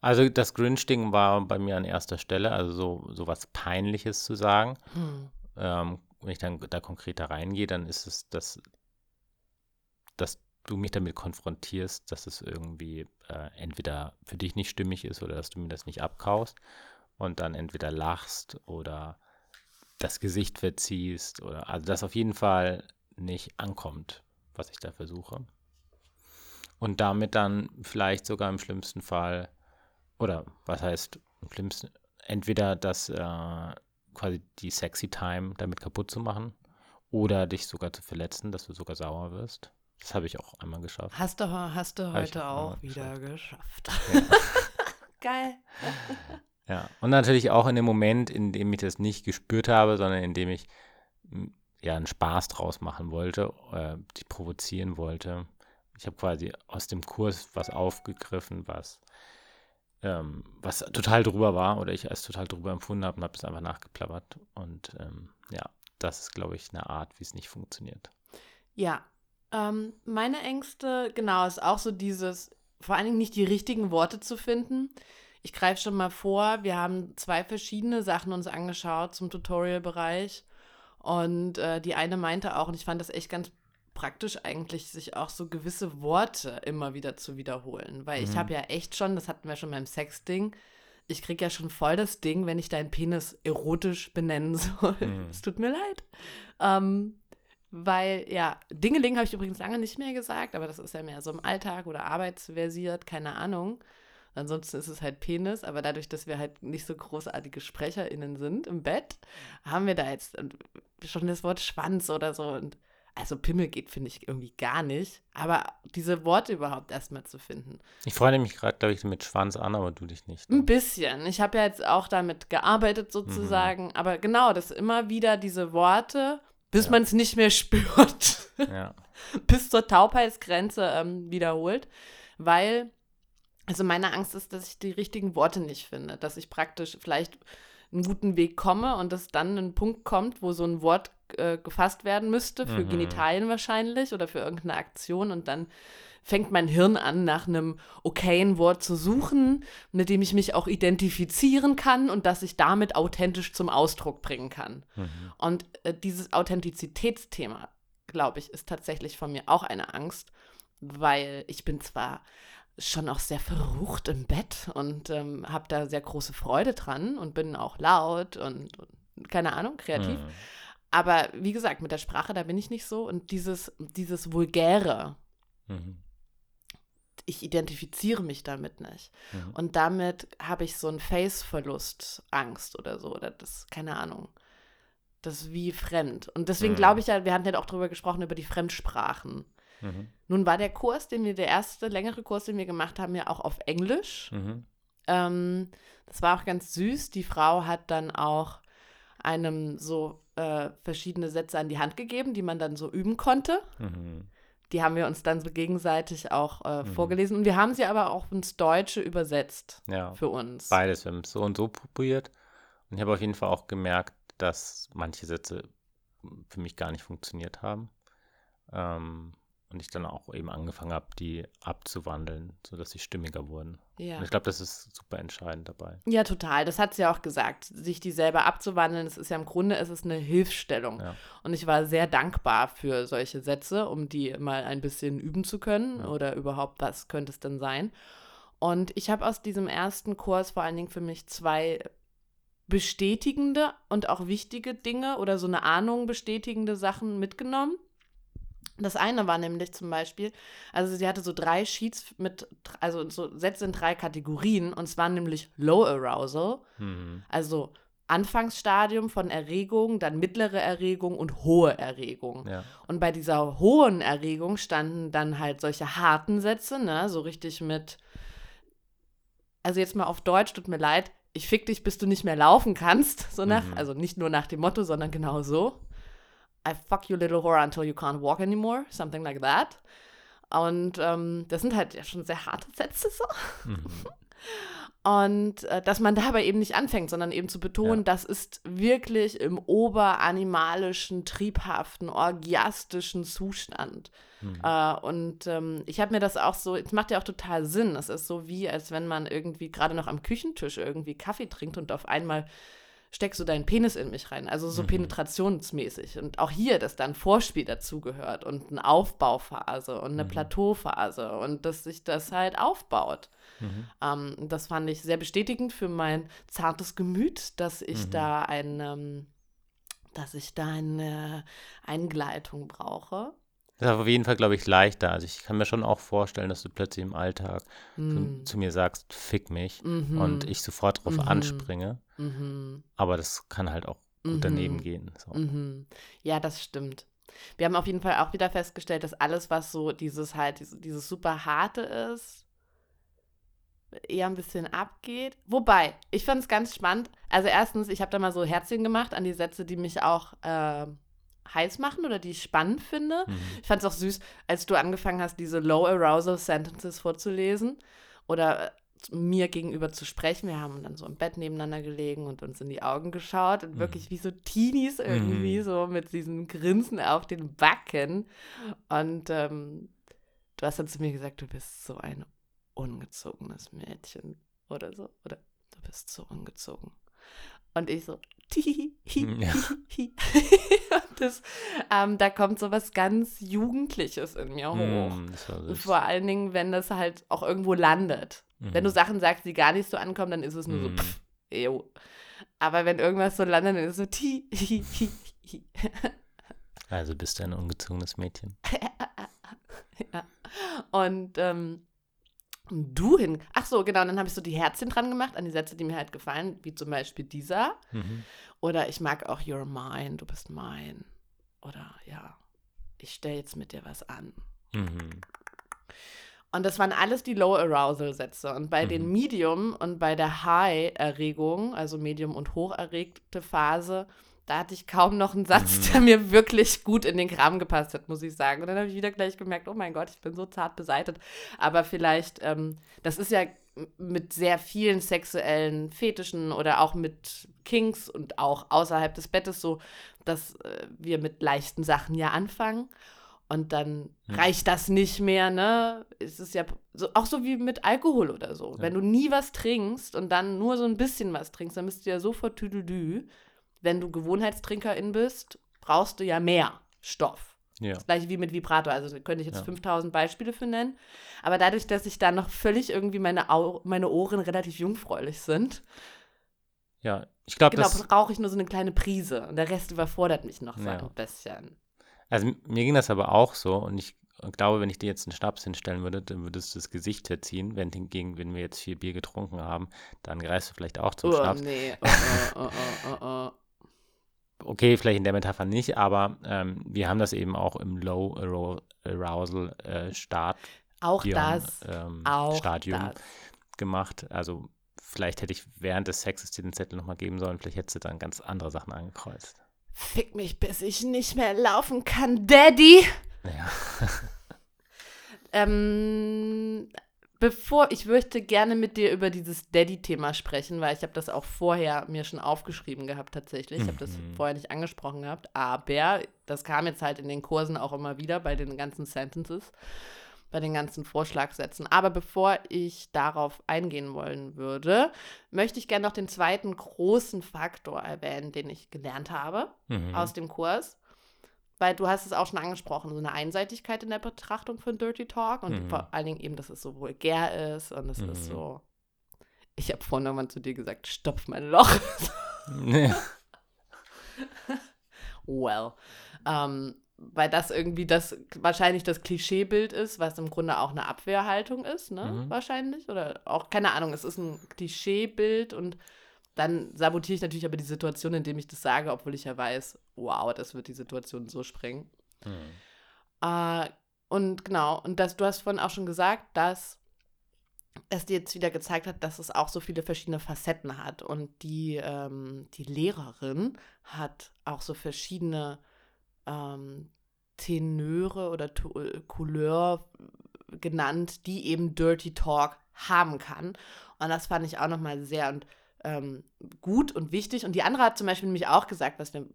Speaker 2: Also das Grinch-Ding war bei mir an erster Stelle, also so, so was Peinliches zu sagen.
Speaker 1: Hm.
Speaker 2: Ähm, wenn ich dann da konkreter reingehe, dann ist es, dass, dass du mich damit konfrontierst, dass es irgendwie äh, entweder für dich nicht stimmig ist oder dass du mir das nicht abkaust und dann entweder lachst oder das Gesicht verziehst oder also das auf jeden Fall nicht ankommt, was ich da versuche. Und damit dann vielleicht sogar im schlimmsten Fall, oder was heißt im schlimmsten, entweder das äh, quasi die sexy Time damit kaputt zu machen oder dich sogar zu verletzen, dass du sogar sauer wirst. Das habe ich auch einmal geschafft.
Speaker 1: Hast du, hast du
Speaker 2: Hab
Speaker 1: heute
Speaker 2: auch
Speaker 1: auch wieder geschafft.
Speaker 2: Ja.
Speaker 1: Geil.
Speaker 2: Ja, und natürlich auch in dem Moment, in dem ich das nicht gespürt habe, sondern in dem ich ja einen Spaß draus machen wollte, äh, die provozieren wollte. Ich habe quasi aus dem Kurs was aufgegriffen, was, ähm, was total drüber war oder ich als total drüber empfunden habe und habe es einfach nachgeplappert. Und ähm, ja, das ist, glaube ich, eine Art, wie es nicht funktioniert.
Speaker 1: Ja, ähm, meine Ängste, genau, ist auch so dieses, vor allen Dingen nicht die richtigen Worte zu finden. Ich greife schon mal vor, wir haben zwei verschiedene Sachen uns angeschaut zum Tutorial-Bereich. Und äh, die eine meinte auch, und ich fand das echt ganz praktisch eigentlich, sich auch so gewisse Worte immer wieder zu wiederholen. Weil ich
Speaker 2: Mhm.
Speaker 1: habe ja echt schon, das hatten wir schon beim Sex-Ding, ich kriege ja schon voll das Ding, wenn ich deinen Penis erotisch benennen soll.
Speaker 2: Mhm.
Speaker 1: Es tut mir leid. Ähm, weil, ja, Dingeling habe ich übrigens lange nicht mehr gesagt, aber das ist ja mehr so im Alltag oder arbeitsversiert, keine Ahnung. Ansonsten ist es halt Penis, aber dadurch, dass wir halt nicht so großartige SprecherInnen sind im Bett, haben wir da jetzt schon das Wort Schwanz oder so. Und also Pimmel geht, finde ich, irgendwie gar nicht. Aber diese Worte überhaupt erstmal zu finden.
Speaker 2: Ich freue mich gerade, glaube ich, mit Schwanz an, aber du dich nicht.
Speaker 1: Ein bisschen. Ich habe ja jetzt auch damit gearbeitet sozusagen. Aber genau, das immer wieder diese Worte, bis
Speaker 2: Ja.
Speaker 1: man es nicht mehr spürt.
Speaker 2: Ja.
Speaker 1: bis zur Taubheitsgrenze ähm, wiederholt, weil Also meine Angst ist, dass ich die richtigen Worte nicht finde, dass ich praktisch vielleicht einen guten Weg komme und dass dann ein Punkt kommt, wo so ein Wort äh, gefasst werden müsste, für
Speaker 2: Mhm.
Speaker 1: Genitalien wahrscheinlich oder für irgendeine Aktion und dann fängt mein Hirn an, nach einem okayen Wort zu suchen, mit dem ich mich auch identifizieren kann und das ich damit authentisch zum Ausdruck bringen kann.
Speaker 2: Mhm.
Speaker 1: Und äh, dieses Authentizitätsthema, glaube ich, ist tatsächlich von mir auch eine Angst, weil ich bin zwar schon auch sehr verrucht im Bett und ähm, habe da sehr große Freude dran und bin auch laut und, und keine Ahnung, kreativ.
Speaker 2: Mhm.
Speaker 1: Aber wie gesagt, mit der Sprache, da bin ich nicht so. Und dieses, dieses Vulgäre,
Speaker 2: Mhm.
Speaker 1: ich identifiziere mich damit nicht.
Speaker 2: Mhm.
Speaker 1: Und damit habe ich so einen Face-Verlust, Angst oder so. Oder das, keine Ahnung. Das ist wie fremd. Und deswegen
Speaker 2: Mhm.
Speaker 1: glaube ich ja, wir hatten ja auch drüber gesprochen, über die Fremdsprachen.
Speaker 2: Mhm.
Speaker 1: Nun war der Kurs, den wir, der erste längere Kurs, den wir gemacht haben, ja auch auf Englisch.
Speaker 2: Mhm.
Speaker 1: Ähm, das war auch ganz süß. Die Frau hat dann auch einem so äh, verschiedene Sätze an die Hand gegeben, die man dann so üben konnte.
Speaker 2: Mhm.
Speaker 1: Die haben wir uns dann so gegenseitig auch äh,
Speaker 2: Mhm.
Speaker 1: vorgelesen. Und wir haben sie aber auch ins Deutsche übersetzt
Speaker 2: Ja,
Speaker 1: für uns.
Speaker 2: beides. Wir haben es so und so probiert. Und ich habe auf jeden Fall auch gemerkt, dass manche Sätze für mich gar nicht funktioniert haben. Ähm, und ich dann auch eben angefangen habe, die abzuwandeln, sodass sie stimmiger wurden.
Speaker 1: Ja.
Speaker 2: Und ich glaube, das ist super entscheidend dabei.
Speaker 1: ja, total. Das hat sie ja auch gesagt. Sich die selber abzuwandeln, das ist ja im Grunde, es ist eine Hilfsstellung.
Speaker 2: Ja.
Speaker 1: Und ich war sehr dankbar für solche Sätze, um die mal ein bisschen üben zu können
Speaker 2: Ja.
Speaker 1: oder überhaupt, was könnte es denn sein. Und ich habe aus diesem ersten Kurs vor allen Dingen für mich zwei bestätigende und auch wichtige Dinge oder so eine Ahnung bestätigende Sachen mitgenommen. Das eine war nämlich zum Beispiel, also sie hatte so drei Sheets mit, also so Sätze in drei Kategorien und es waren nämlich Low Arousal,
Speaker 2: Mhm.
Speaker 1: also Anfangsstadium von Erregung, dann mittlere Erregung und hohe Erregung.
Speaker 2: Ja.
Speaker 1: Und bei dieser hohen Erregung standen dann halt solche harten Sätze, ne, so richtig mit, also jetzt mal auf Deutsch, tut mir leid, ich fick dich, bis du nicht mehr laufen kannst, so nach,
Speaker 2: Mhm.
Speaker 1: also nicht nur nach dem Motto, sondern genau so. I fuck you little whore until you can't walk anymore, something like that. Und ähm, das sind halt ja schon sehr harte Sätze so.
Speaker 2: Mhm.
Speaker 1: Und äh, dass man dabei eben nicht anfängt, sondern eben zu betonen,
Speaker 2: Ja.
Speaker 1: das ist wirklich im oberanimalischen, triebhaften, orgiastischen Zustand.
Speaker 2: Mhm.
Speaker 1: Äh, und ähm, ich habe mir das auch so, es macht ja auch total Sinn. Es ist so wie, als wenn man irgendwie gerade noch am Küchentisch irgendwie Kaffee trinkt und auf einmal steckst du deinen Penis in mich rein. Also so
Speaker 2: Mhm.
Speaker 1: penetrationsmäßig. Und auch hier, dass da ein Vorspiel dazugehört und eine Aufbauphase und eine
Speaker 2: Mhm.
Speaker 1: Plateauphase und dass sich das halt aufbaut.
Speaker 2: Mhm.
Speaker 1: Ähm, das fand ich sehr bestätigend für mein zartes Gemüt, dass ich
Speaker 2: Mhm.
Speaker 1: da ein, ähm, dass ich da eine Eingleitung brauche.
Speaker 2: Das ist auf jeden Fall, glaube ich, leichter. Also ich kann mir schon auch vorstellen, dass du plötzlich im Alltag zu,
Speaker 1: Mm.
Speaker 2: zu mir sagst, fick mich
Speaker 1: Mhm.
Speaker 2: und ich sofort darauf
Speaker 1: Mhm.
Speaker 2: anspringe.
Speaker 1: Mhm.
Speaker 2: Aber das kann halt auch gut daneben
Speaker 1: Mhm.
Speaker 2: gehen. So.
Speaker 1: Mhm. Ja, das stimmt. Wir haben auf jeden Fall auch wieder festgestellt, dass alles, was so dieses halt, dieses, dieses super harte ist, eher ein bisschen abgeht. Wobei, ich fand es ganz spannend. Also erstens, ich habe da mal so Herzchen gemacht an die Sätze, die mich auch äh, heiß machen oder die ich spannend finde.
Speaker 2: Mhm.
Speaker 1: Ich fand es auch süß, als du angefangen hast, diese Low Arousal Sentences vorzulesen oder mir gegenüber zu sprechen. Wir haben dann so im Bett nebeneinander gelegen und uns in die Augen geschaut und
Speaker 2: Mhm.
Speaker 1: wirklich wie so Teenies irgendwie,
Speaker 2: Mhm.
Speaker 1: so mit diesen Grinsen auf den Backen. Und ähm, du hast dann zu mir gesagt, du bist so ein ungezogenes Mädchen oder so. Oder du bist so ungezogen. Und ich so, tihi, hi,
Speaker 2: Ja.
Speaker 1: hi, hi. Und das, ähm, da kommt so was ganz Jugendliches in mir hoch.
Speaker 2: Mm,
Speaker 1: vor allen Dingen, wenn das halt auch irgendwo landet. Wenn du
Speaker 2: Mhm.
Speaker 1: Sachen sagst, die gar nicht so ankommen, dann ist es nur so,
Speaker 2: Mhm.
Speaker 1: pff, ew. Aber wenn irgendwas so landet, dann ist es so, ti, hi, hi, hi.
Speaker 2: Also bist du ein ungezogenes Mädchen.
Speaker 1: ja. Und ähm, du hin. Ach so, genau. Und dann habe ich so die Herzchen dran gemacht an die Sätze, die mir halt gefallen, wie zum Beispiel dieser.
Speaker 2: Mhm.
Speaker 1: Oder ich mag auch You're mine, du bist mein. Oder ja, ich stelle jetzt mit dir was an.
Speaker 2: Mhm.
Speaker 1: Und das waren alles die Low Arousal Sätze. Und bei den
Speaker 2: Mhm.
Speaker 1: Medium und bei der High Erregung, also Medium und hoch erregte Phase, da hatte ich kaum noch einen Satz,
Speaker 2: Mhm.
Speaker 1: der mir wirklich gut in den Kram gepasst hat, muss ich sagen. Und dann habe ich wieder gleich gemerkt, oh mein Gott, ich bin so zart beseitet. Aber vielleicht, ähm, das ist ja mit sehr vielen sexuellen Fetischen oder auch mit Kinks und auch außerhalb des Bettes so, dass äh, wir mit leichten Sachen ja anfangen. Und dann
Speaker 2: Hm.
Speaker 1: reicht das nicht mehr, ne? Es ist ja so, auch so wie mit Alkohol oder so.
Speaker 2: Ja.
Speaker 1: Wenn du nie was trinkst und dann nur so ein bisschen was trinkst, dann bist du ja sofort tüdelü. Wenn du Gewohnheitstrinkerin bist, brauchst du ja mehr Stoff.
Speaker 2: Ja.
Speaker 1: Das gleiche wie mit Vibrator. Also da könnte ich jetzt
Speaker 2: Ja.
Speaker 1: 5000 Beispiele für nennen. Aber dadurch, dass ich da noch völlig irgendwie meine, Au meine Ohren relativ jungfräulich sind,
Speaker 2: Ja, ich glaube,
Speaker 1: genau,
Speaker 2: das.
Speaker 1: brauche ich nur so eine kleine Prise. Und der Rest überfordert mich noch so
Speaker 2: Ja.
Speaker 1: ein bisschen.
Speaker 2: Also mir ging das aber auch so und ich glaube, wenn ich dir jetzt einen Schnaps hinstellen würde, dann würdest du das Gesicht verziehen. Wenn hingegen, wenn wir jetzt vier Bier getrunken haben, dann greifst du vielleicht auch zum
Speaker 1: Oh,
Speaker 2: Schnaps.
Speaker 1: nee. Oh, oh, oh, oh, oh.
Speaker 2: Okay, vielleicht in der Metapher nicht, aber ähm, wir haben das eben auch im Low Arou- Arousal äh, Start
Speaker 1: Auch
Speaker 2: Dion,
Speaker 1: das.
Speaker 2: ähm,
Speaker 1: Auch
Speaker 2: Stadium
Speaker 1: das.
Speaker 2: gemacht. Also vielleicht hätte ich während des Sexes dir den Zettel nochmal geben sollen, vielleicht hättest du dann ganz andere Sachen angekreuzt.
Speaker 1: Fick mich, bis ich nicht mehr laufen kann, Daddy.
Speaker 2: Ja.
Speaker 1: Ähm, bevor, ich möchte gerne mit dir über dieses Daddy-Thema sprechen, weil ich habe das auch vorher mir schon aufgeschrieben gehabt tatsächlich. Ich habe das
Speaker 2: Mhm.
Speaker 1: vorher nicht angesprochen gehabt, aber das kam jetzt halt in den Kursen auch immer wieder bei den ganzen Sentences, bei den ganzen Vorschlagsätzen. Aber bevor ich darauf eingehen wollen würde, möchte ich gerne noch den zweiten großen Faktor erwähnen, den ich gelernt habe
Speaker 2: Mhm.
Speaker 1: aus dem Kurs. Weil du hast es auch schon angesprochen, so eine Einseitigkeit in der Betrachtung von Dirty Talk und
Speaker 2: Mhm.
Speaker 1: vor allen Dingen eben, dass es so vulgär ist und es ist
Speaker 2: Mhm.
Speaker 1: so. Ich habe vorhin irgendwann zu dir gesagt, stopf mein Loch.
Speaker 2: Ja.
Speaker 1: well. Ähm, weil das irgendwie das wahrscheinlich das Klischeebild ist, was im Grunde auch eine Abwehrhaltung ist, ne?
Speaker 2: Mhm.
Speaker 1: Wahrscheinlich. Oder auch, keine Ahnung, es ist ein Klischeebild und dann sabotiere ich natürlich aber die Situation, indem ich das sage, obwohl ich ja weiß, wow, das wird die Situation so sprengen.
Speaker 2: Mhm.
Speaker 1: Äh, und genau, und das, du hast vorhin auch schon gesagt, dass es dir jetzt wieder gezeigt hat, dass es auch so viele verschiedene Facetten hat. Und die, ähm, die Lehrerin hat auch so verschiedene ähm, Tenöre oder Tu- äh, Couleur genannt, die eben Dirty Talk haben kann. Und das fand ich auch nochmal sehr und, ähm, gut und wichtig. Und die andere hat zum Beispiel nämlich auch gesagt, was wir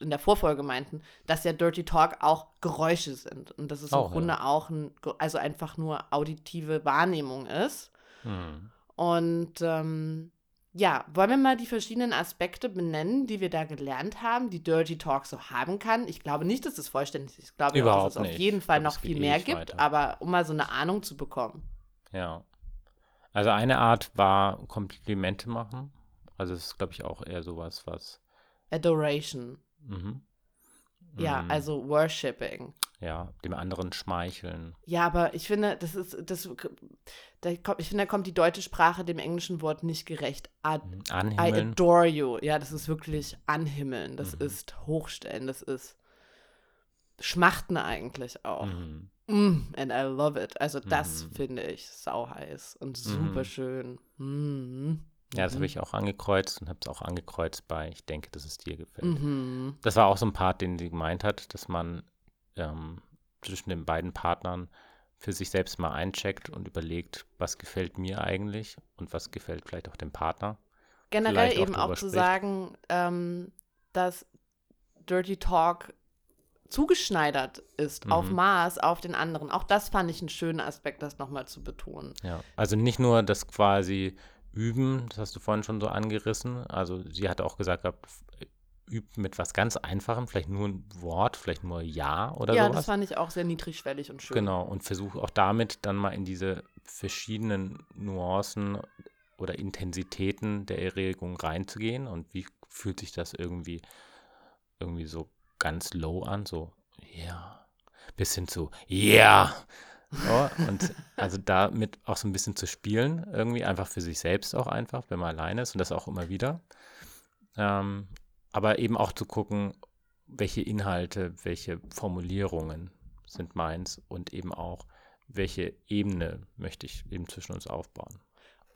Speaker 1: in der Vorfolge meinten, dass ja Dirty Talk auch Geräusche sind. Und dass es
Speaker 2: Auch,
Speaker 1: im Grunde auch ein, also einfach nur auditive Wahrnehmung ist.
Speaker 2: Mhm.
Speaker 1: Und ähm, ja, wollen wir mal die verschiedenen Aspekte benennen, die wir da gelernt haben, die Dirty Talk so haben kann? Ich glaube nicht, dass es vollständig ist. Ich glaube,
Speaker 2: Überhaupt
Speaker 1: dass es auf
Speaker 2: nicht.
Speaker 1: jeden
Speaker 2: Ich
Speaker 1: Fall noch viel mehr gibt,
Speaker 2: weiter.
Speaker 1: aber um mal so eine Ahnung zu bekommen.
Speaker 2: Ja. Also eine Art war Komplimente machen. Also es ist, glaube ich, auch eher sowas, was.
Speaker 1: Adoration.
Speaker 2: Mhm.
Speaker 1: Ja,
Speaker 2: Mhm.
Speaker 1: also Worshipping.
Speaker 2: Ja, dem anderen schmeicheln.
Speaker 1: Ja, aber ich finde, das ist, das, da kommt, ich finde, da kommt die deutsche Sprache dem englischen Wort nicht gerecht. Ad,
Speaker 2: Mhm.
Speaker 1: I
Speaker 2: Anhimmeln.
Speaker 1: adore you. Ja, das ist wirklich anhimmeln. Das
Speaker 2: Mhm.
Speaker 1: ist hochstellen. Das ist schmachten eigentlich auch.
Speaker 2: Mhm.
Speaker 1: Mm, and I love it. Also das
Speaker 2: Mhm.
Speaker 1: finde ich sau heiß und super
Speaker 2: Mhm.
Speaker 1: schön. Mm.
Speaker 2: Ja, das
Speaker 1: Mhm.
Speaker 2: habe ich auch angekreuzt und habe es auch angekreuzt bei, ich denke, dass es dir gefällt.
Speaker 1: Mhm.
Speaker 2: Das war auch so ein Part, den sie gemeint hat, dass man ähm, zwischen den beiden Partnern für sich selbst mal eincheckt und überlegt, was gefällt mir eigentlich und was gefällt vielleicht auch dem Partner.
Speaker 1: Generell
Speaker 2: Vielleicht auch
Speaker 1: eben auch
Speaker 2: drüber
Speaker 1: zu sagen, ähm, dass Dirty Talk zugeschneidert ist, auf
Speaker 2: Mhm.
Speaker 1: Maß, auf den anderen. Auch das fand ich einen schönen Aspekt, das nochmal zu betonen.
Speaker 2: Ja, also nicht nur das quasi üben, das hast du vorhin schon so angerissen. Also sie hat auch gesagt, übt mit was ganz Einfachem, vielleicht nur ein Wort, vielleicht nur Ja oder
Speaker 1: ja,
Speaker 2: sowas.
Speaker 1: das fand ich auch sehr niedrigschwellig und schön.
Speaker 2: Genau, und versuche auch damit dann mal in diese verschiedenen Nuancen oder Intensitäten der Erregung reinzugehen und wie fühlt sich das irgendwie irgendwie so ganz low an, so ja, bis hin zu ja. So, und also damit auch so ein bisschen zu spielen, irgendwie einfach für sich selbst auch einfach, wenn man alleine ist und das auch immer wieder. Ähm, aber eben auch zu gucken, welche Inhalte, welche Formulierungen sind meins und eben auch, welche Ebene möchte ich eben zwischen uns aufbauen.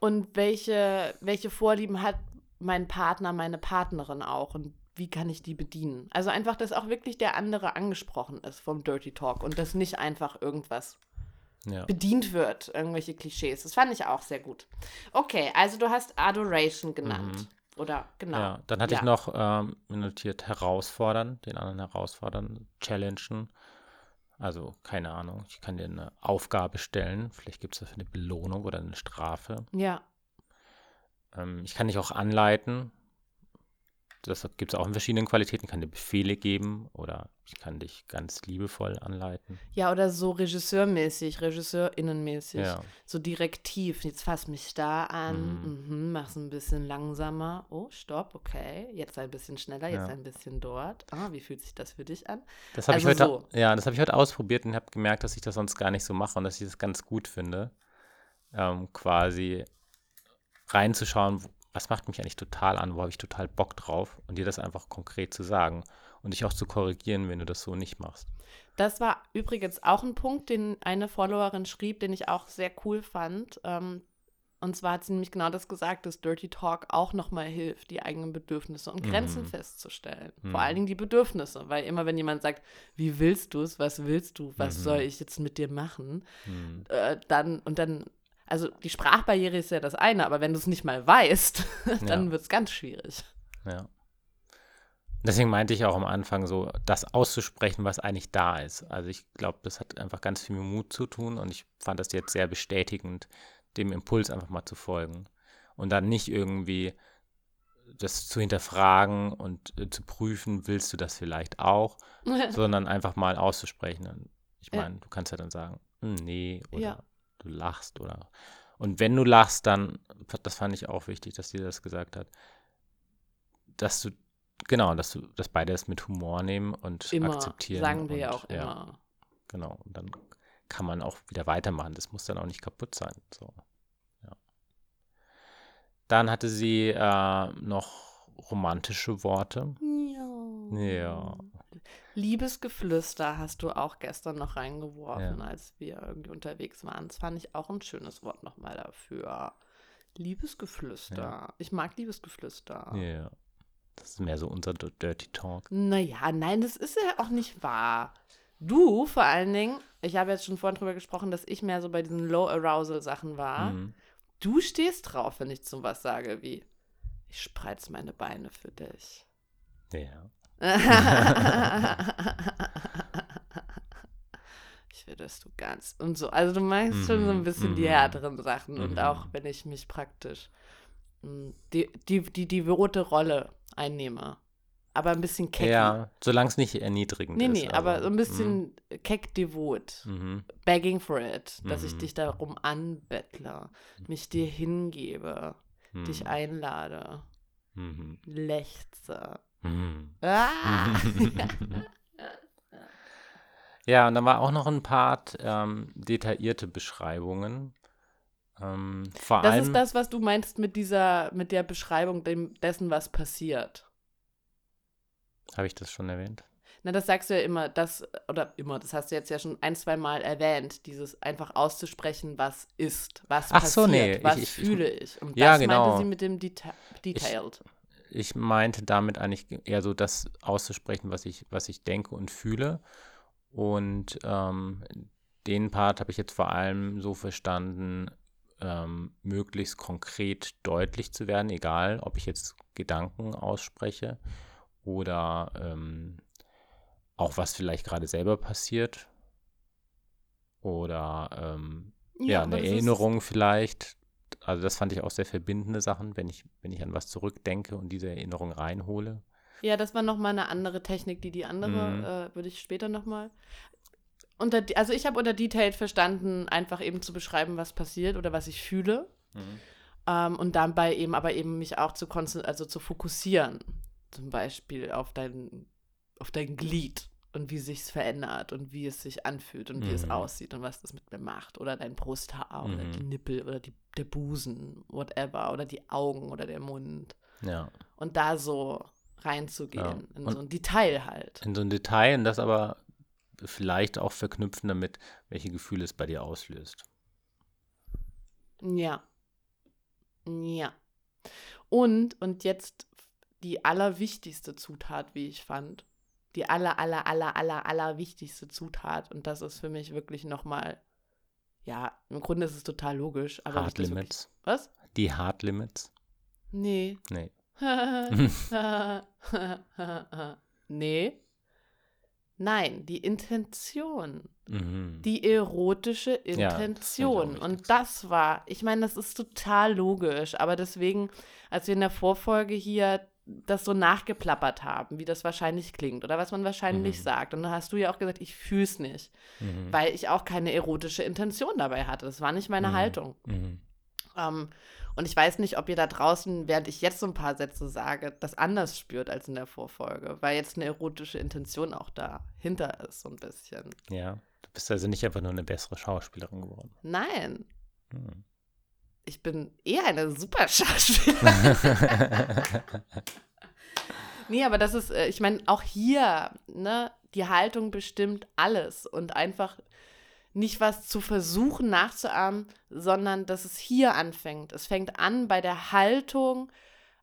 Speaker 1: Und welche, welche Vorlieben hat mein Partner, meine Partnerin auch? Und wie kann ich die bedienen? Also einfach, dass auch wirklich der andere angesprochen ist vom Dirty Talk und dass nicht einfach irgendwas
Speaker 2: Ja.
Speaker 1: bedient wird, irgendwelche Klischees. Das fand ich auch sehr gut. Okay, also du hast Adoration genannt. Oder genau.
Speaker 2: Ja, dann hatte
Speaker 1: Ja.
Speaker 2: ich noch ähm, notiert herausfordern, den anderen herausfordern, challengen. Also, keine Ahnung, ich kann dir eine Aufgabe stellen. Vielleicht gibt es dafür eine Belohnung oder eine Strafe.
Speaker 1: Ja.
Speaker 2: Ähm, ich kann dich auch anleiten. Das gibt es auch in verschiedenen Qualitäten. Ich kann dir Befehle geben oder ich kann dich ganz liebevoll anleiten.
Speaker 1: Ja, oder so regisseurmäßig, regisseurinnenmäßig.
Speaker 2: Ja.
Speaker 1: So direktiv. Jetzt fass mich da an, mhm. mach's ein bisschen langsamer. Oh, stopp, okay. Jetzt ein bisschen schneller, jetzt
Speaker 2: Ja.
Speaker 1: ein bisschen dort. Ah, wie fühlt sich das für dich an?
Speaker 2: Das habe
Speaker 1: Also
Speaker 2: ich heute,
Speaker 1: so.
Speaker 2: ja, das habe ich heute ausprobiert und habe gemerkt, dass ich das sonst gar nicht so mache und dass ich das ganz gut finde, ähm, quasi reinzuschauen, was macht mich eigentlich total an, wo habe ich total Bock drauf und dir das einfach konkret zu sagen und dich auch zu korrigieren, wenn du das so nicht machst.
Speaker 1: Das war übrigens auch ein Punkt, den eine Followerin schrieb, den ich auch sehr cool fand. Ähm, und zwar hat sie nämlich genau das gesagt, dass Dirty Talk auch nochmal hilft, die eigenen Bedürfnisse und Grenzen
Speaker 2: Mhm.
Speaker 1: festzustellen.
Speaker 2: Mhm.
Speaker 1: Vor allen Dingen die Bedürfnisse, weil immer wenn jemand sagt, wie willst du es, was willst du, was
Speaker 2: Mhm.
Speaker 1: soll ich jetzt mit dir machen,
Speaker 2: Hm.
Speaker 1: äh, dann und dann, also die Sprachbarriere ist ja das eine, aber wenn du es nicht mal weißt, dann
Speaker 2: Ja.
Speaker 1: wird es ganz schwierig.
Speaker 2: Ja. Deswegen meinte ich auch am Anfang so, das auszusprechen, was eigentlich da ist. Also ich glaube, das hat einfach ganz viel mit Mut zu tun und ich fand das jetzt sehr bestätigend, dem Impuls einfach mal zu folgen und dann nicht irgendwie das zu hinterfragen und äh, zu prüfen, willst du das vielleicht auch, sondern einfach mal auszusprechen. Und ich
Speaker 1: Ja.
Speaker 2: meine, du kannst ja dann sagen, hm, nee, oder
Speaker 1: Ja.
Speaker 2: du lachst oder und wenn du lachst, dann, das fand ich auch wichtig, dass sie das gesagt hat, dass du, genau, dass du, dass beide es mit Humor nehmen und
Speaker 1: immer,
Speaker 2: akzeptieren.
Speaker 1: sagen wir ja auch immer.
Speaker 2: Genau, und dann kann man auch wieder weitermachen. Das muss dann auch nicht kaputt sein. So. Ja. Dann hatte sie äh, noch romantische Worte.
Speaker 1: Ja.
Speaker 2: Ja.
Speaker 1: Liebesgeflüster hast du auch gestern noch reingeworfen,
Speaker 2: Ja.
Speaker 1: als wir irgendwie unterwegs waren. Das fand ich auch ein schönes Wort nochmal dafür. Liebesgeflüster. Ich mag Liebesgeflüster.
Speaker 2: Ja. Das ist mehr so unser Dirty Talk.
Speaker 1: Naja, nein, das ist ja auch nicht wahr. Du vor allen Dingen, ich habe jetzt schon vorhin drüber gesprochen, dass ich mehr so bei diesen Low-Arousal-Sachen war.
Speaker 2: Mhm.
Speaker 1: Du stehst drauf, wenn ich so was sage wie, ich spreiz meine Beine für dich.
Speaker 2: Ja.
Speaker 1: ich will, dass du ganz und so. Also du meinst schon so ein
Speaker 2: Mhm,
Speaker 1: bisschen die
Speaker 2: mhm.
Speaker 1: härteren Sachen und
Speaker 2: Mhm.
Speaker 1: auch wenn ich mich praktisch die, die, die, die rote Rolle einnehme. Aber ein bisschen keck.
Speaker 2: Ja, solange es nicht erniedrigend
Speaker 1: Nee,
Speaker 2: ist.
Speaker 1: nee, aber
Speaker 2: also,
Speaker 1: so ein bisschen keck devot.
Speaker 2: Mhm.
Speaker 1: Begging for it. Dass ich
Speaker 2: Mhm.
Speaker 1: dich darum anbettle, mich dir hingebe,
Speaker 2: Mhm.
Speaker 1: dich einlade,
Speaker 2: Mhm.
Speaker 1: lechze.
Speaker 2: Mhm.
Speaker 1: Ah!
Speaker 2: Ja, und dann war auch noch ein Part ähm, detaillierte Beschreibungen. Ähm, vor
Speaker 1: Das
Speaker 2: allem.
Speaker 1: ist das, was du meinst mit dieser, mit der Beschreibung dem, dessen, was passiert.
Speaker 2: Habe ich das schon erwähnt?
Speaker 1: Na, das sagst du ja immer, das, oder immer, das hast du jetzt ja schon ein, zwei Mal erwähnt, dieses einfach auszusprechen, was ist, was
Speaker 2: Ach
Speaker 1: passiert,
Speaker 2: so, nee,
Speaker 1: was
Speaker 2: ich- ich-
Speaker 1: fühle ich. Und
Speaker 2: Ja,
Speaker 1: das
Speaker 2: genau.
Speaker 1: meinte sie mit dem Deta Detailed.
Speaker 2: Ich meinte damit eigentlich eher so das auszusprechen, was ich, was ich denke und fühle. Und ähm, den Part habe ich jetzt vor allem so verstanden, ähm, möglichst konkret deutlich zu werden, egal ob ich jetzt Gedanken ausspreche oder ähm, auch was vielleicht gerade selber passiert oder ähm, ja,
Speaker 1: aber
Speaker 2: eine Erinnerung vielleicht. Also das fand ich auch sehr verbindende Sachen, wenn ich, wenn ich an was zurückdenke und diese Erinnerung reinhole.
Speaker 1: Ja, das war nochmal eine andere Technik, die die andere,
Speaker 2: Mhm.
Speaker 1: äh, würde ich später nochmal. Unter, also ich habe unter Detailed verstanden, einfach eben zu beschreiben, was passiert oder was ich fühle. Ähm, und dabei eben aber eben mich auch zu also zu fokussieren. Zum Beispiel auf dein, auf dein Glied und wie sich's verändert und wie es sich anfühlt und wie es
Speaker 2: Mhm.
Speaker 1: aussieht und was das mit mir macht. Oder dein Brusthaar oder
Speaker 2: Mhm.
Speaker 1: die Nippel oder die, der Busen, whatever. Oder die Augen oder der Mund.
Speaker 2: Ja.
Speaker 1: Und da so reinzugehen,
Speaker 2: Ja.
Speaker 1: in so ein Detail halt.
Speaker 2: In so ein Detail und das aber vielleicht auch verknüpfen damit, welche Gefühle es bei dir auslöst.
Speaker 1: Ja. Ja. Und, und jetzt die allerwichtigste Zutat, wie ich fand. Die aller, aller, aller, aller, aller wichtigste Zutat. Und das ist für mich wirklich nochmal, ja, im Grunde ist es total logisch. Aber
Speaker 2: Hard Limits.
Speaker 1: Wirklich, was?
Speaker 2: Die Hard Limits.
Speaker 1: Nee.
Speaker 2: Nee.
Speaker 1: nee. Nein, die Intention.
Speaker 2: Mhm.
Speaker 1: Die erotische
Speaker 2: Ja,
Speaker 1: Intention.
Speaker 2: wichtig.
Speaker 1: und das war, ich meine, das ist total logisch, aber deswegen, als wir in der Vorfolge hier das so nachgeplappert haben, wie das wahrscheinlich klingt oder was man wahrscheinlich
Speaker 2: Mhm.
Speaker 1: sagt. Und dann hast du ja auch gesagt, ich fühle es nicht,
Speaker 2: Mhm.
Speaker 1: weil ich auch keine erotische Intention dabei hatte. Das war nicht meine
Speaker 2: Mhm.
Speaker 1: Haltung.
Speaker 2: Mhm.
Speaker 1: Ähm, und ich weiß nicht, ob ihr da draußen, während ich jetzt so ein paar Sätze sage, das anders spürt als in der Vorfolge, weil jetzt eine erotische Intention auch dahinter ist, so ein bisschen.
Speaker 2: Ja. Du bist also nicht einfach nur eine bessere Schauspielerin geworden.
Speaker 1: Nein,
Speaker 2: Mhm.
Speaker 1: ich bin eher eine super Schauspielerin. nee, aber das ist, äh, ich meine, auch hier, ne, die Haltung bestimmt alles und einfach nicht was zu versuchen nachzuahmen, sondern dass es hier anfängt. Es fängt an bei der Haltung,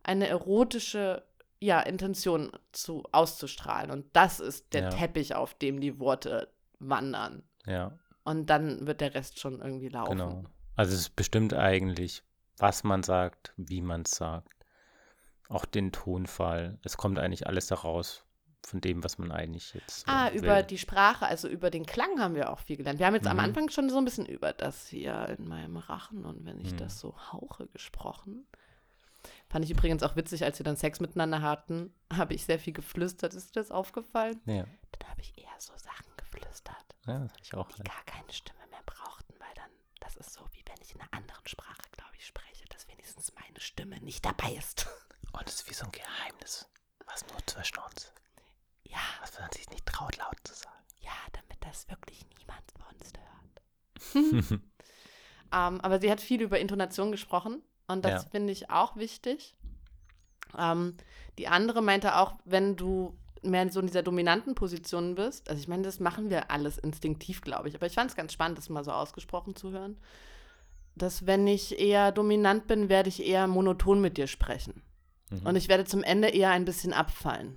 Speaker 1: eine erotische ja, Intention zu, auszustrahlen. Und das ist der
Speaker 2: Ja.
Speaker 1: Teppich, auf dem die Worte wandern.
Speaker 2: ja,
Speaker 1: Und dann wird der Rest schon irgendwie laufen.
Speaker 2: genau. Also es bestimmt eigentlich, was man sagt, wie man es sagt. Auch den Tonfall. Es kommt eigentlich alles daraus von dem, was man eigentlich jetzt. äh,
Speaker 1: Ah,
Speaker 2: will.
Speaker 1: über die Sprache, also über den Klang haben wir auch viel gelernt. Wir haben jetzt am
Speaker 2: Mhm.
Speaker 1: Anfang schon so ein bisschen über das hier in meinem Rachen und wenn ich
Speaker 2: Mhm.
Speaker 1: das so hauche gesprochen. Fand ich übrigens auch witzig, als wir dann Sex miteinander hatten, habe ich sehr viel geflüstert. Ist dir das aufgefallen?
Speaker 2: Ja,
Speaker 1: Dann habe ich eher so Sachen geflüstert,
Speaker 2: ja ich auch.
Speaker 1: die gar keine Stimme mehr brauchten, weil dann, das ist so, wie wenn ich in einer anderen Sprache, glaube ich, spreche, dass wenigstens meine Stimme nicht dabei ist.
Speaker 2: Und es ist wie so ein Geheimnis, was nur zwischen uns,
Speaker 1: Ja,
Speaker 2: was man sich nicht traut, laut zu sagen.
Speaker 1: ja, damit das wirklich niemand sonst hört. Ähm, aber sie hat viel über Intonation gesprochen und das
Speaker 2: Ja.
Speaker 1: finde ich auch wichtig. Ähm, die andere meinte auch, wenn du mehr so in dieser dominanten Position bist, also ich meine, das machen wir alles instinktiv, glaube ich, aber ich fand es ganz spannend, das mal so ausgesprochen zu hören, dass wenn ich eher dominant bin, werde ich eher monoton mit dir sprechen.
Speaker 2: Mhm.
Speaker 1: Und ich werde zum Ende eher ein bisschen abfallen.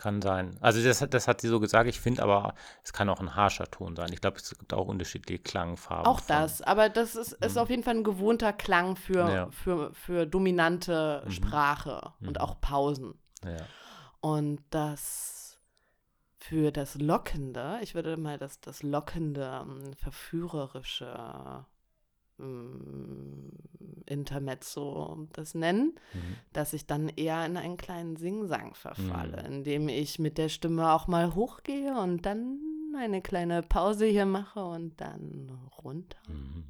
Speaker 2: Kann sein. Also das, hat- das hat sie so gesagt. Ich finde aber, es kann auch ein harscher Ton sein. Ich glaube, es gibt auch unterschiedliche Klangfarben.
Speaker 1: Auch
Speaker 2: von-
Speaker 1: das, aber das ist, ist
Speaker 2: Mhm.
Speaker 1: auf jeden Fall ein gewohnter Klang für,
Speaker 2: Ja.
Speaker 1: für, für dominante
Speaker 2: Mhm.
Speaker 1: Sprache und
Speaker 2: Mhm.
Speaker 1: auch Pausen.
Speaker 2: Ja.
Speaker 1: Und das für das Lockende, ich würde mal das, das Lockende, ähm, verführerische Intermezzo das nennen,
Speaker 2: Mhm.
Speaker 1: dass ich dann eher in einen kleinen Singsang verfalle,
Speaker 2: Mhm.
Speaker 1: indem ich mit der Stimme auch mal hochgehe und dann eine kleine Pause hier mache und dann runter.
Speaker 2: Mhm.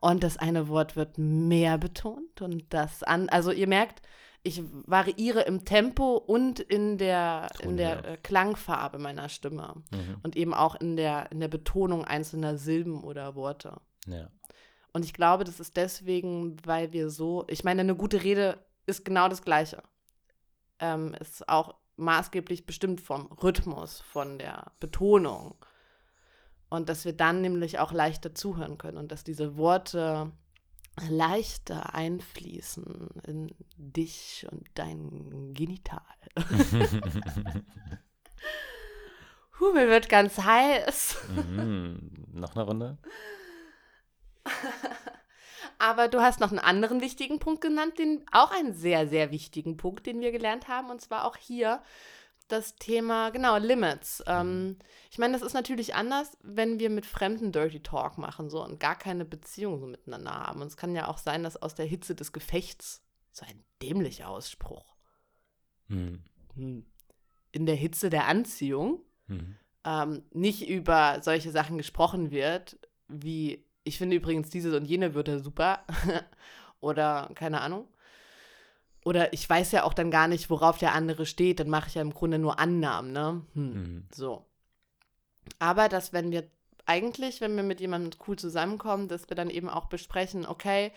Speaker 1: Und das eine Wort wird mehr betont und das an, also ihr merkt, ich variiere im Tempo und in der, in der äh, Klangfarbe meiner Stimme
Speaker 2: Mhm.
Speaker 1: und eben auch in der, in der Betonung einzelner Silben oder Worte.
Speaker 2: Ja.
Speaker 1: Und ich glaube, das ist deswegen, weil wir so, ich meine, eine gute Rede ist genau das Gleiche. Ähm, ist auch maßgeblich bestimmt vom Rhythmus, von der Betonung. Und dass wir dann nämlich auch leichter zuhören können und dass diese Worte leichter einfließen in dich und dein Genital. Huh, mir wird ganz heiß.
Speaker 2: mhm. Noch eine Runde?
Speaker 1: Aber du hast noch einen anderen wichtigen Punkt genannt, den auch einen sehr, sehr wichtigen Punkt, den wir gelernt haben, und zwar auch hier das Thema, genau, Limits. Ähm, ich meine, das ist natürlich anders, wenn wir mit Fremden Dirty Talk machen so und gar keine Beziehung so miteinander haben. Und es kann ja auch sein, dass aus der Hitze des Gefechts so ein dämlicher Ausspruch
Speaker 2: Mhm.
Speaker 1: hm, in der Hitze der Anziehung
Speaker 2: Mhm.
Speaker 1: ähm, nicht über solche Sachen gesprochen wird, wie ich finde übrigens diese und jene Wörter super oder keine Ahnung. Oder ich weiß ja auch dann gar nicht, worauf der andere steht, dann mache ich ja im Grunde nur Annahmen, ne? Hm.
Speaker 2: Mhm.
Speaker 1: So. Aber dass, wenn wir eigentlich, wenn wir mit jemandem cool zusammenkommen, dass wir dann eben auch besprechen, okay,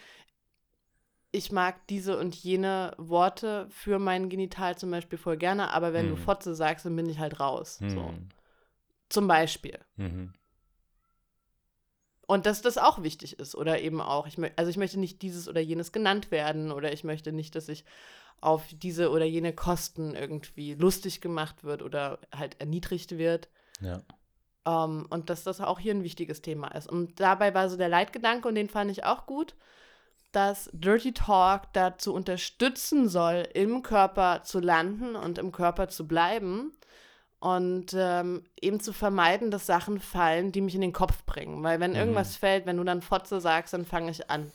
Speaker 1: ich mag diese und jene Worte für mein Genital zum Beispiel voll gerne, aber wenn du
Speaker 2: Mhm.
Speaker 1: Fotze sagst, dann bin ich halt raus. So.
Speaker 2: Mhm.
Speaker 1: Zum Beispiel.
Speaker 2: Mhm.
Speaker 1: Und dass das auch wichtig ist oder eben auch, ich also ich möchte nicht dieses oder jenes genannt werden oder ich möchte nicht, dass ich auf diese oder jene Kosten irgendwie lustig gemacht wird oder halt erniedrigt wird.
Speaker 2: Ja.
Speaker 1: Um, ähm, und dass das auch hier ein wichtiges Thema ist. Und dabei war so der Leitgedanke, und den fand ich auch gut, dass Dirty Talk dazu unterstützen soll, im Körper zu landen und im Körper zu bleiben und ähm, eben zu vermeiden, dass Sachen fallen, die mich in den Kopf bringen. Weil wenn mhm. irgendwas fällt, wenn du dann Fotze sagst, dann fange ich an.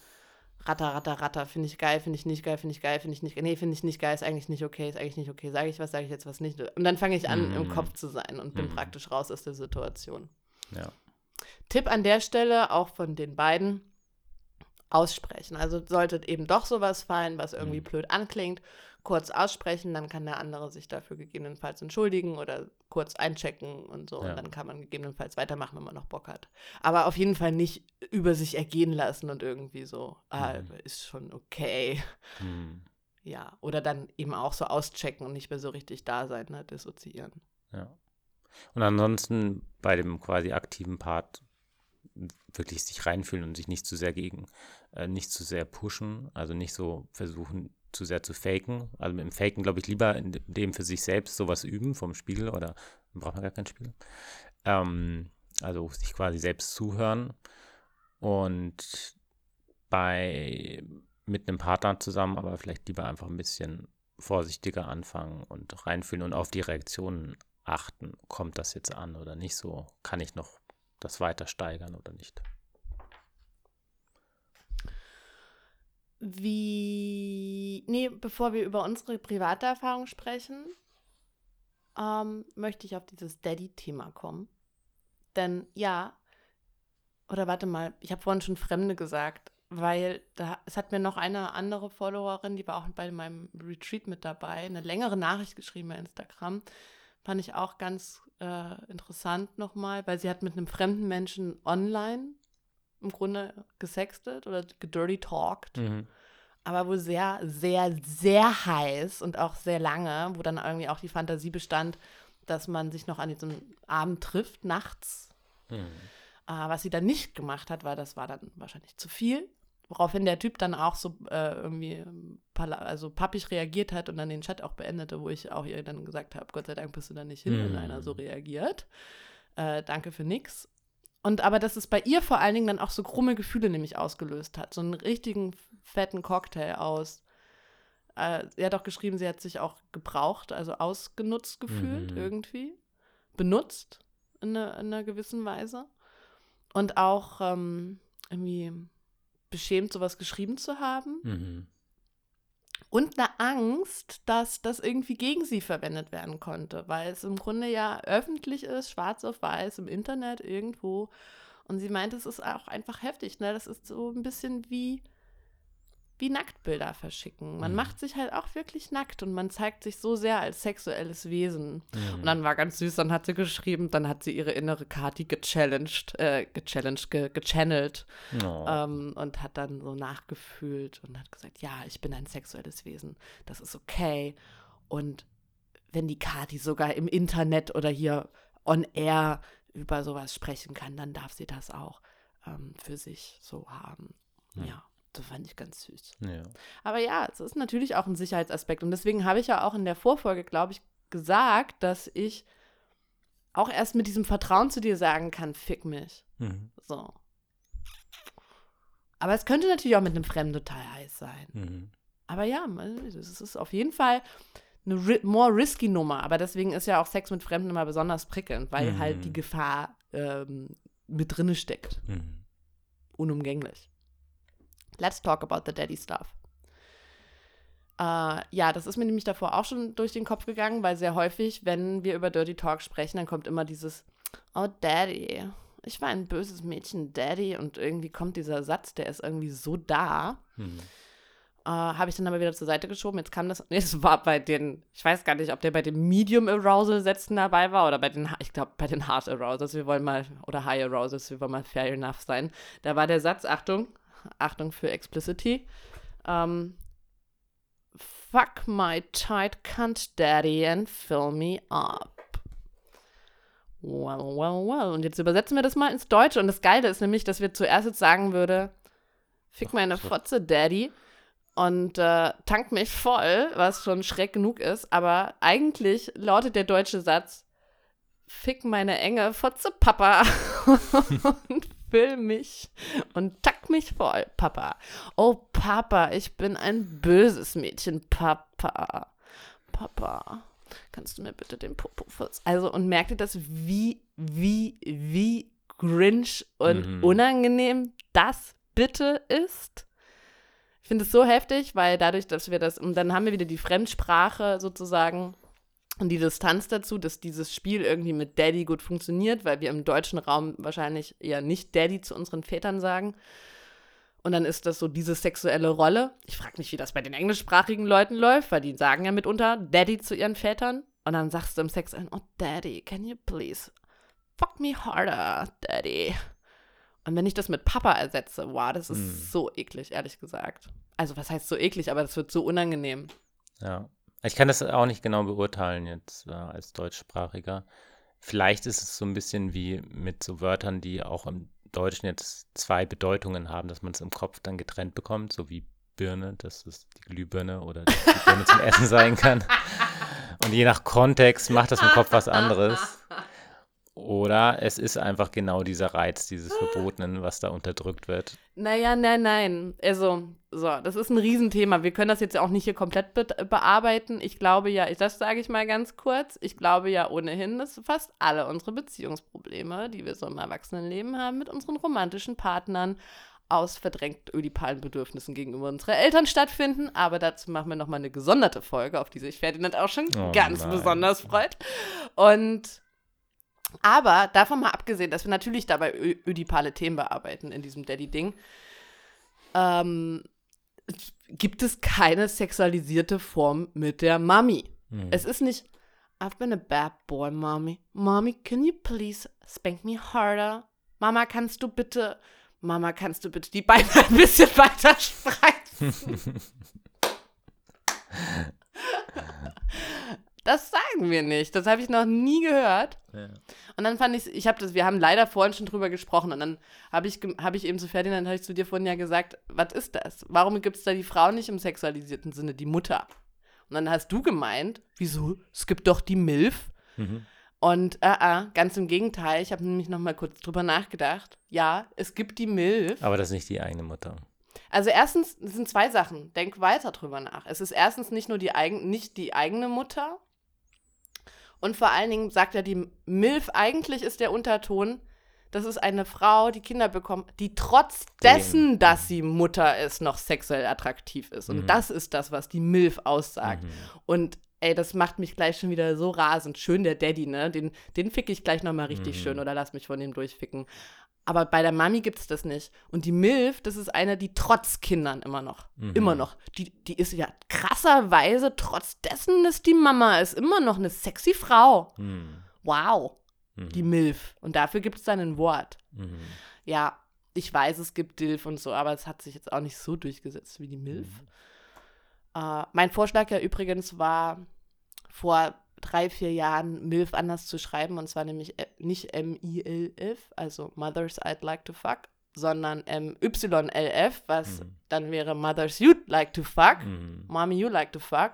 Speaker 1: Ratter, ratter, ratter, finde ich geil, finde ich nicht geil, finde ich geil, finde ich nicht geil. Nee, finde ich nicht geil, ist eigentlich nicht okay, ist eigentlich nicht okay. Sage ich was, sage ich jetzt was nicht. Und dann fange ich an, mm. im Kopf zu sein und bin mm. praktisch raus aus der Situation.
Speaker 2: Ja.
Speaker 1: Tipp an der Stelle, auch von den beiden, aussprechen. Also sollte eben doch sowas fallen, was irgendwie mm. blöd anklingt, kurz aussprechen, dann kann der andere sich dafür gegebenenfalls entschuldigen oder kurz einchecken und so. Ja. Und dann kann man gegebenenfalls weitermachen, wenn man noch Bock hat. Aber auf jeden Fall nicht über sich ergehen lassen und irgendwie so, ah, mhm. ist schon okay. Mhm. Ja, oder dann eben auch so auschecken und nicht mehr so richtig da sein, ne, dissoziieren.
Speaker 2: Ja. Und ansonsten bei dem quasi aktiven Part wirklich sich reinfühlen und sich nicht zu sehr gegen, äh, nicht zu sehr pushen, also nicht so versuchen, zu sehr zu faken. Also mit dem Faken, glaube ich, lieber in dem für sich selbst sowas üben vom Spiegel oder braucht man gar keinen Spiegel. Ähm, also sich quasi selbst zuhören und bei mit einem Partner zusammen, aber vielleicht lieber einfach ein bisschen vorsichtiger anfangen und reinfühlen und auf die Reaktionen achten. Kommt das jetzt an oder nicht so? Kann ich noch das weiter steigern oder nicht?
Speaker 1: Wie, nee, bevor wir über unsere private Erfahrung sprechen, ähm, möchte ich auf dieses Daddy-Thema kommen. Denn ja, oder warte mal, ich habe vorhin schon Fremde gesagt, weil da, es hat mir noch eine andere Followerin, die war auch bei meinem Retreat mit dabei, eine längere Nachricht geschrieben bei Instagram. Fand ich auch ganz äh, interessant nochmal, weil sie hat mit einem fremden Menschen online im Grunde gesextet oder gedirty talked. Mhm. Aber wohl sehr, sehr, sehr heiß und auch sehr lange, wo dann irgendwie auch die Fantasie bestand, dass man sich noch an diesem Abend trifft, nachts. Mhm. Äh, was sie dann nicht gemacht hat, weil das war dann wahrscheinlich zu viel. Woraufhin der Typ dann auch so äh, irgendwie also pappig reagiert hat und dann den Chat auch beendete, wo ich auch ihr dann gesagt habe, Gott sei Dank bist du da nicht hin, wenn mhm. einer so reagiert. Äh, danke für nix. Und aber dass es bei ihr vor allen Dingen dann auch so krumme Gefühle nämlich ausgelöst hat. So einen richtigen fetten Cocktail aus. Äh, sie hat auch geschrieben, sie hat sich auch gebraucht, also ausgenutzt gefühlt mhm. irgendwie. Benutzt in, eine, in, einer gewissen Weise. Und auch ähm, irgendwie beschämt, sowas geschrieben zu haben. Mhm und eine Angst, dass das irgendwie gegen sie verwendet werden konnte, weil es im Grunde ja öffentlich ist, schwarz auf weiß im Internet irgendwo. Und sie meint, es ist auch einfach heftig. Ne? Das ist so ein bisschen wie wie Nacktbilder verschicken. Man mhm. macht sich halt auch wirklich nackt und man zeigt sich so sehr als sexuelles Wesen. Mhm. Und dann war ganz süß, dann hat sie geschrieben, dann hat sie ihre innere Kati gechallenged, äh, gechallenged, ge gechannelt oh. ähm, und hat dann so nachgefühlt und hat gesagt, ja, ich bin ein sexuelles Wesen, das ist okay. Und wenn die Kati sogar im Internet oder hier on air über sowas sprechen kann, dann darf sie das auch ähm, für sich so haben. ja. ja. Das fand ich ganz süß.
Speaker 2: Ja.
Speaker 1: Aber ja, es ist natürlich auch ein Sicherheitsaspekt. Und deswegen habe ich ja auch in der Vorfolge, glaube ich, gesagt, dass ich auch erst mit diesem Vertrauen zu dir sagen kann, fick mich. Mhm. So. Aber es könnte natürlich auch mit einem Fremden total heiß sein. Mhm. Aber ja, es ist auf jeden Fall eine ri more risky Nummer. Aber deswegen ist ja auch Sex mit Fremden immer besonders prickelnd, weil mhm. halt die Gefahr ähm, mit drinne steckt. Mhm. Unumgänglich. Let's talk about the daddy stuff. Uh, ja, das ist mir nämlich davor auch schon durch den Kopf gegangen, weil sehr häufig, wenn wir über Dirty Talk sprechen, dann kommt immer dieses, oh Daddy, ich war ein böses Mädchen, Daddy, und irgendwie kommt dieser Satz, der ist irgendwie so da. Hm. Uh, Habe ich dann aber wieder zur Seite geschoben. Jetzt kam das, nee, es war bei den, ich weiß gar nicht, ob der bei den Medium Arousal Sätzen dabei war oder bei den, ich glaube, bei den Hard Arousals, wir wollen mal, oder High Arousals, wir wollen mal fair enough sein. Da war der Satz, Achtung, Achtung für Explicity. Ähm, Fuck my tight cunt daddy and fill me up. Well, well, well. Und jetzt übersetzen wir das mal ins Deutsche. Und das Geile ist nämlich, dass wir zuerst jetzt sagen würde, fick meine Fotze, Daddy. Und äh, tank mich voll, was schon schreck genug ist. Aber eigentlich lautet der deutsche Satz, fick meine enge Fotze, Papa. und füll mich und tack mich voll, Papa. Oh, Papa, ich bin ein böses Mädchen, Papa. Papa, kannst du mir bitte den Popo furzen? Also, und merkt ihr das, wie, wie, wie Grinch und mhm. unangenehm das bitte ist? Ich finde es so heftig, weil dadurch, dass wir das, und dann haben wir wieder die Fremdsprache sozusagen und die Distanz dazu, dass dieses Spiel irgendwie mit Daddy gut funktioniert, weil wir im deutschen Raum wahrscheinlich eher nicht Daddy zu unseren Vätern sagen. Und dann ist das so diese sexuelle Rolle. Ich frage mich, wie das bei den englischsprachigen Leuten läuft, weil die sagen ja mitunter Daddy zu ihren Vätern. Und dann sagst du im Sex ein, oh Daddy, can you please fuck me harder, Daddy. Und wenn ich das mit Papa ersetze, wow, das ist mm. so eklig, ehrlich gesagt. Also was heißt so eklig, aber das wird so unangenehm.
Speaker 2: Ja. Ich kann das auch nicht genau beurteilen jetzt äh, als Deutschsprachiger. Vielleicht ist es so ein bisschen wie mit so Wörtern, die auch im Deutschen jetzt zwei Bedeutungen haben, dass man es im Kopf dann getrennt bekommt, so wie Birne, dass es die Glühbirne oder die Birne zum Essen sein kann. Und je nach Kontext macht das im Kopf was anderes. Oder es ist einfach genau dieser Reiz dieses Verbotenen, was da unterdrückt wird.
Speaker 1: Naja, nein, nein. Also, so, das ist ein Riesenthema. Wir können das jetzt auch nicht hier komplett be bearbeiten. Ich glaube ja, das sage ich mal ganz kurz, ich glaube ja ohnehin, dass fast alle unsere Beziehungsprobleme, die wir so im Erwachsenenleben haben, mit unseren romantischen Partnern aus verdrängt ödipalen Bedürfnissen gegenüber unseren Eltern stattfinden. Aber dazu machen wir nochmal eine gesonderte Folge, auf die sich Ferdinand auch schon oh ganz nein. besonders freut. Und aber davon mal abgesehen, dass wir natürlich dabei ödipale Themen bearbeiten in diesem Daddy-Ding, ähm, gibt es keine sexualisierte Form mit der Mami. Hm. Es ist nicht, I've been a bad boy, Mommy. Mommy, can you please spank me harder? Mama, kannst du bitte, Mama, kannst du bitte die Beine ein bisschen weiter spreizen? Das sagen wir nicht. Das habe ich noch nie gehört. Ja. Und dann fand ich, ich habe das, wir haben leider vorhin schon drüber gesprochen und dann habe ich, hab ich eben zu Ferdinand, habe ich zu dir vorhin ja gesagt, was ist das? Warum gibt es da die Frau nicht im sexualisierten Sinne, die Mutter? Und dann hast du gemeint, wieso? Es gibt doch die Milf. Mhm. Und äh, äh, ganz im Gegenteil, ich habe nämlich noch mal kurz drüber nachgedacht. Ja, es gibt die Milf.
Speaker 2: Aber das ist nicht die eigene Mutter.
Speaker 1: Also erstens, es sind zwei Sachen. Denk weiter drüber nach. Es ist erstens nicht nur die, eigen, nicht die eigene Mutter, und vor allen Dingen sagt ja die MILF, eigentlich ist der Unterton, das ist eine Frau, die Kinder bekommt, die trotz dessen, dass sie Mutter ist, noch sexuell attraktiv ist. Und mhm. das ist das, was die MILF aussagt. Mhm. Und ey, das macht mich gleich schon wieder so rasend. Schön der Daddy, ne? Den, den fick ich gleich nochmal richtig mhm. schön oder lass mich von ihm durchficken. Aber bei der Mami gibt es das nicht. Und die Milf, das ist eine, die trotz Kindern immer noch, mhm. immer noch, die, die ist ja krasserweise, trotz dessen, dass die Mama ist, immer noch eine sexy Frau. Mhm. Wow, mhm. die Milf. Und dafür gibt es dann ein Wort. Mhm. Ja, ich weiß, es gibt Dilf und so, aber es hat sich jetzt auch nicht so durchgesetzt wie die Milf. Mhm. Äh, mein Vorschlag ja übrigens war vor drei, vier Jahren MILF anders zu schreiben. Und zwar nämlich äh, nicht M-I-L-F, also Mothers I'd Like to Fuck, sondern M-Y-L-F, was mhm. dann wäre Mothers You'd Like to Fuck, mhm. Mommy You Like to Fuck,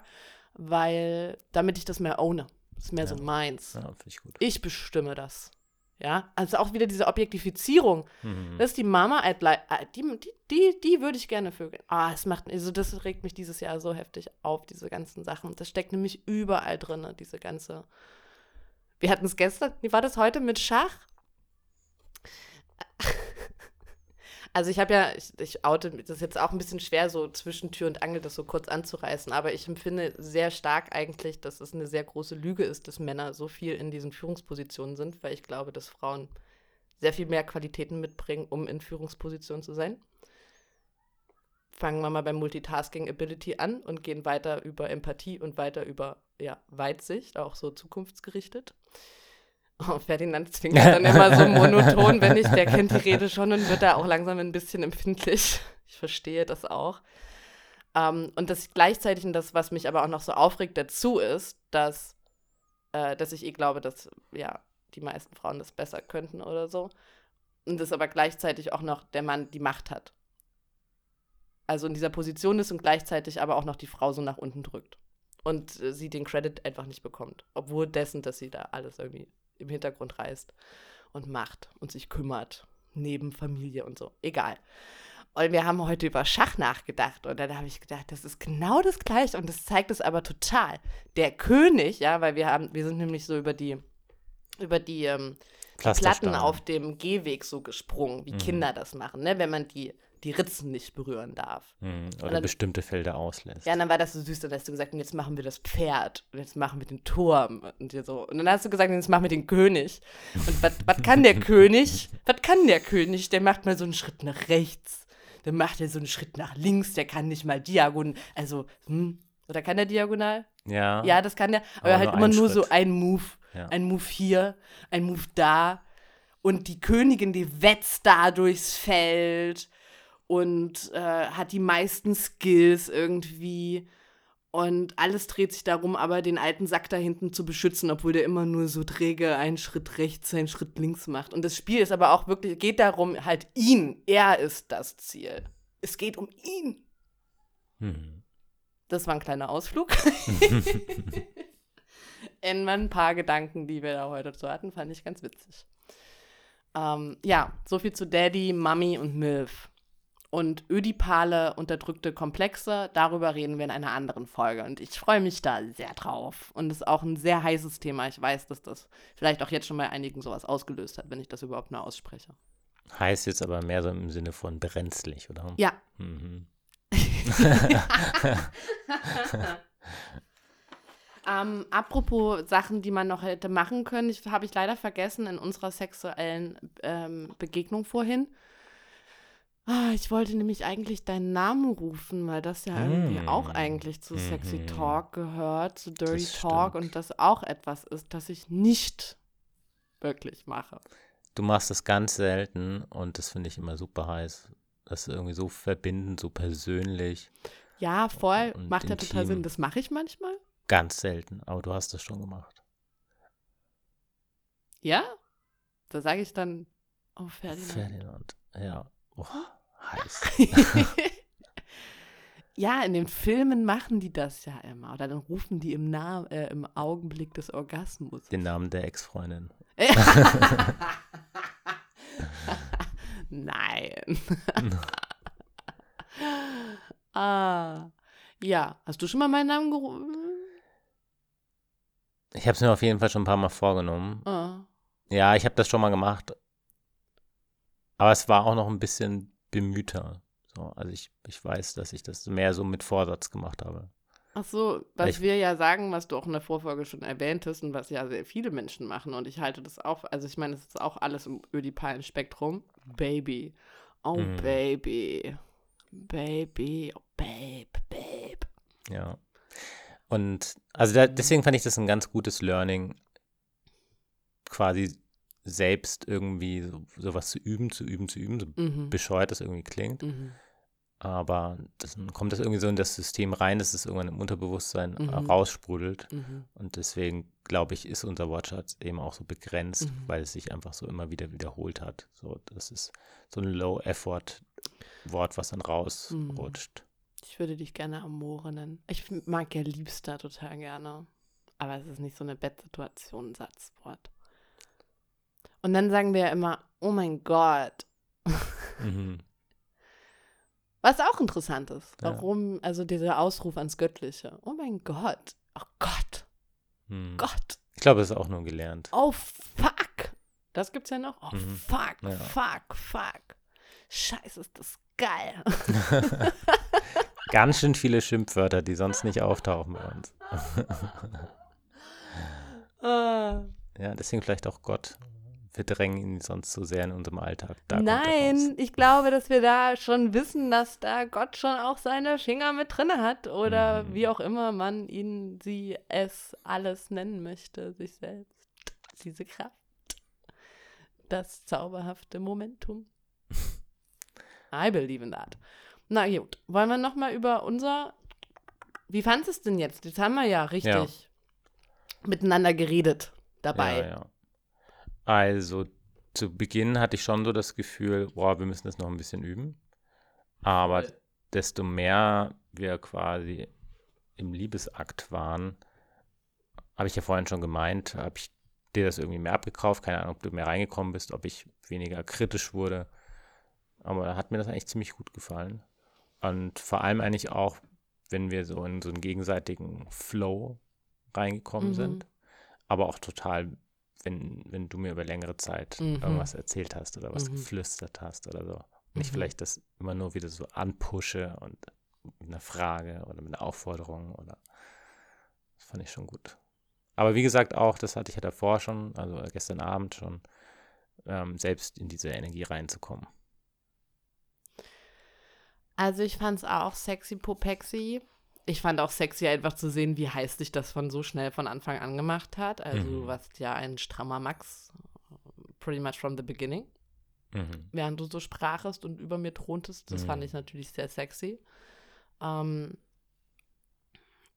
Speaker 1: weil damit ich das mehr owne. Das ist mehr ja. so meins. Ja, ich, ich bestimme das. Ja, also auch wieder diese Objektifizierung. Mhm. Das ist die Mama, äh, die, die, die, die würde ich gerne vögeln. Ah, es macht, also das regt mich dieses Jahr so heftig auf, diese ganzen Sachen. Das steckt nämlich überall drin, diese ganze. Wir hatten es gestern, wie war das heute mit Schach? Also ich habe ja, ich, ich oute, das ist jetzt auch ein bisschen schwer, so zwischen Tür und Angel das so kurz anzureißen, aber ich empfinde sehr stark eigentlich, dass es eine sehr große Lüge ist, dass Männer so viel in diesen Führungspositionen sind, weil ich glaube, dass Frauen sehr viel mehr Qualitäten mitbringen, um in Führungspositionen zu sein. Fangen wir mal beim Multitasking Ability an und gehen weiter über Empathie und weiter über ja, Weitsicht, auch so zukunftsgerichtet. Oh, Ferdinand zwingt dann immer so monoton, wenn ich, der kennt die Rede schon und wird da auch langsam ein bisschen empfindlich. Ich verstehe das auch. Um, ähm, und das gleichzeitig, und das, was mich aber auch noch so aufregt dazu ist, dass, äh, dass ich eh glaube, dass ja, die meisten Frauen das besser könnten oder so. Und das aber gleichzeitig auch noch der Mann die Macht hat. Also in dieser Position ist und gleichzeitig aber auch noch die Frau so nach unten drückt. Und äh, sie den Credit einfach nicht bekommt. Obwohl dessen, dass sie da alles irgendwie im Hintergrund reißt und macht und sich kümmert. Neben Familie und so. Egal. Und wir haben heute über Schach nachgedacht. Und dann habe ich gedacht, das ist genau das Gleiche. Und das zeigt es aber total. Der König, ja, weil wir haben, wir sind nämlich so über die, über die, ähm, die Platten auf dem Gehweg so gesprungen, wie
Speaker 2: Mhm.
Speaker 1: Kinder das machen, ne? Wenn man die, die Ritzen nicht berühren darf.
Speaker 2: Hm, Oder
Speaker 1: dann-
Speaker 2: bestimmte Felder auslässt.
Speaker 1: Ja, dann war das so süß, dann hast du gesagt, und jetzt machen wir das Pferd, und jetzt machen wir den Turm und so. Und dann hast du gesagt, jetzt machen wir den König. Und was kann der König? Was kann der König? Der macht mal so einen Schritt nach rechts. Dann macht er so einen Schritt nach links. Der kann nicht mal diagonal. Also, hm, oder kann der diagonal?
Speaker 2: Ja.
Speaker 1: Ja, das kann der. Aber,
Speaker 2: Aber
Speaker 1: halt immer nur so
Speaker 2: Schritt.
Speaker 1: ein Move.
Speaker 2: Ja.
Speaker 1: Ein Move hier, ein Move da. Und die Königin, die wetzt da durchs Feld und äh, hat die meisten Skills irgendwie. Und alles dreht sich darum, aber den alten Sack da hinten zu beschützen, obwohl der immer nur so träge einen Schritt rechts, einen Schritt links macht. Und das Spiel ist aber auch wirklich, geht darum, halt ihn. Er ist das Ziel. Es geht um ihn.
Speaker 2: Hm.
Speaker 1: Das war ein kleiner Ausflug. In ein paar Gedanken, die wir da heute so hatten, fand ich ganz witzig. Ähm, ja, so viel zu Daddy, Mummy und Milf. Und ödipale, unterdrückte Komplexe, darüber reden wir in einer anderen Folge. Und ich freue mich da sehr drauf. Und es ist auch ein sehr heißes Thema. Ich weiß, dass das vielleicht auch jetzt schon bei einigen sowas ausgelöst hat, wenn ich das überhaupt nur ausspreche.
Speaker 2: Heißt jetzt aber mehr so im Sinne von brenzlig, oder?
Speaker 1: Ja,
Speaker 2: Mhm.
Speaker 1: Ähm, apropos Sachen, die man noch hätte machen können, ich, habe ich leider vergessen in unserer sexuellen ähm, Begegnung vorhin. Ah, ich wollte nämlich eigentlich deinen Namen rufen, weil das ja irgendwie
Speaker 2: Mm.
Speaker 1: auch eigentlich zu Sexy
Speaker 2: Mhm.
Speaker 1: Talk gehört, zu Dirty
Speaker 2: Das
Speaker 1: Talk
Speaker 2: stimmt.
Speaker 1: und das auch etwas ist, das ich nicht wirklich mache.
Speaker 2: Du machst das ganz selten und das finde ich immer super heiß. Das ist irgendwie so verbindend, so persönlich.
Speaker 1: Ja, voll,
Speaker 2: Und
Speaker 1: macht ja total. Sinn. Das mache ich manchmal.
Speaker 2: Ganz selten, aber du hast das schon gemacht.
Speaker 1: Ja? Da sage ich dann, oh Ferdinand.
Speaker 2: Ferdinand, ja. Oh, heiß.
Speaker 1: Ja, in den Filmen machen die das ja immer. Oder dann rufen die im, Na äh, im Augenblick des Orgasmus.
Speaker 2: Den Namen der Ex-Freundin.
Speaker 1: Nein. ah. Ja, hast du schon mal meinen Namen gerufen?
Speaker 2: Ich habe es mir auf jeden Fall schon ein paar Mal vorgenommen.
Speaker 1: Ah.
Speaker 2: Ja, ich habe das schon mal gemacht. Aber es war auch noch ein bisschen bemühter. So, also ich, ich weiß, dass ich das mehr so mit Vorsatz gemacht habe.
Speaker 1: Ach so, was
Speaker 2: Ich-
Speaker 1: wir ja sagen, was du auch in der Vorfolge schon erwähnt hast und was ja sehr viele Menschen machen und ich halte das auch, also ich meine, es ist auch alles im ödipalen Spektrum. Baby. Oh,
Speaker 2: Mhm.
Speaker 1: Baby. Baby. Oh, Babe, Babe.
Speaker 2: Ja. Und also da, deswegen fand ich das ein ganz gutes Learning, quasi selbst irgendwie so, sowas zu üben, zu üben, zu üben, so
Speaker 1: Mhm.
Speaker 2: bescheuert das irgendwie klingt.
Speaker 1: Mhm.
Speaker 2: Aber dann kommt das irgendwie so in das System rein, dass es irgendwann im Unterbewusstsein äh,
Speaker 1: Mhm.
Speaker 2: raussprudelt.
Speaker 1: Mhm.
Speaker 2: Und deswegen, glaube ich, ist unser Wortschatz eben auch so begrenzt,
Speaker 1: Mhm.
Speaker 2: weil es sich einfach so immer wieder wiederholt hat. So, das ist so ein Low-Effort-Wort, was dann rausrutscht.
Speaker 1: Ich würde dich gerne Amore nennen. Ich mag ja Liebster total gerne. Aber es ist nicht so eine Bettsituation, Satzwort. Und dann sagen wir ja immer, oh mein Gott.
Speaker 2: Mhm.
Speaker 1: Was auch interessant ist.
Speaker 2: Ja.
Speaker 1: Warum, also dieser Ausruf ans Göttliche. Oh mein Gott. Oh Gott.
Speaker 2: Mhm.
Speaker 1: Gott.
Speaker 2: Ich glaube, es ist auch nur gelernt.
Speaker 1: Oh fuck. Das gibt's ja noch. Oh
Speaker 2: Mhm.
Speaker 1: fuck,
Speaker 2: Ja.
Speaker 1: fuck, fuck. Scheiße, ist das geil.
Speaker 2: Ganz schön viele Schimpfwörter, die sonst nicht auftauchen bei uns.
Speaker 1: Ah.
Speaker 2: Ja, deswegen vielleicht auch Gott. Wir drängen ihn sonst so sehr in unserem Alltag. Da.
Speaker 1: Nein, ich glaube, dass wir da schon wissen, dass da Gott schon auch seine Finger mit drin hat oder
Speaker 2: Mhm.
Speaker 1: wie auch immer man ihn, sie, es alles nennen möchte, sich selbst. Diese Kraft. Das zauberhafte Momentum. I believe in that. Na gut, wollen wir noch mal über unser Wie fandest du es denn jetzt? Jetzt haben wir ja richtig miteinander geredet dabei.
Speaker 2: Ja, ja. Also zu Beginn hatte ich schon so das Gefühl, boah, wir müssen das noch ein bisschen üben. Aber desto mehr wir quasi im Liebesakt waren, habe ich ja vorhin schon gemeint, habe ich dir das irgendwie mehr abgekauft. Keine Ahnung, ob du mehr reingekommen bist, ob ich weniger kritisch wurde. Aber da hat mir das eigentlich ziemlich gut gefallen. Und vor allem eigentlich auch, wenn wir so in so einen gegenseitigen Flow reingekommen
Speaker 1: Mhm.
Speaker 2: sind. Aber auch total, wenn, wenn du mir über längere Zeit
Speaker 1: Mhm.
Speaker 2: irgendwas erzählt hast oder was
Speaker 1: Mhm.
Speaker 2: geflüstert hast oder so. Und ich
Speaker 1: Mhm.
Speaker 2: vielleicht das immer nur wieder so anpushe und mit einer Frage oder mit einer Aufforderung oder das fand ich schon gut. Aber wie gesagt, auch, das hatte ich ja davor schon, also gestern Abend schon, ähm, selbst in diese Energie reinzukommen.
Speaker 1: Also ich fand es auch sexy popexy. Ich fand auch sexy einfach zu sehen, wie heiß dich das von so schnell von Anfang an gemacht hat. Also
Speaker 2: Mhm.
Speaker 1: du warst ja ein strammer Max, pretty much from the beginning.
Speaker 2: Mhm.
Speaker 1: während du so sprachest und über mir throntest. Das fand
Speaker 2: Mhm.
Speaker 1: ich natürlich sehr sexy. Ähm,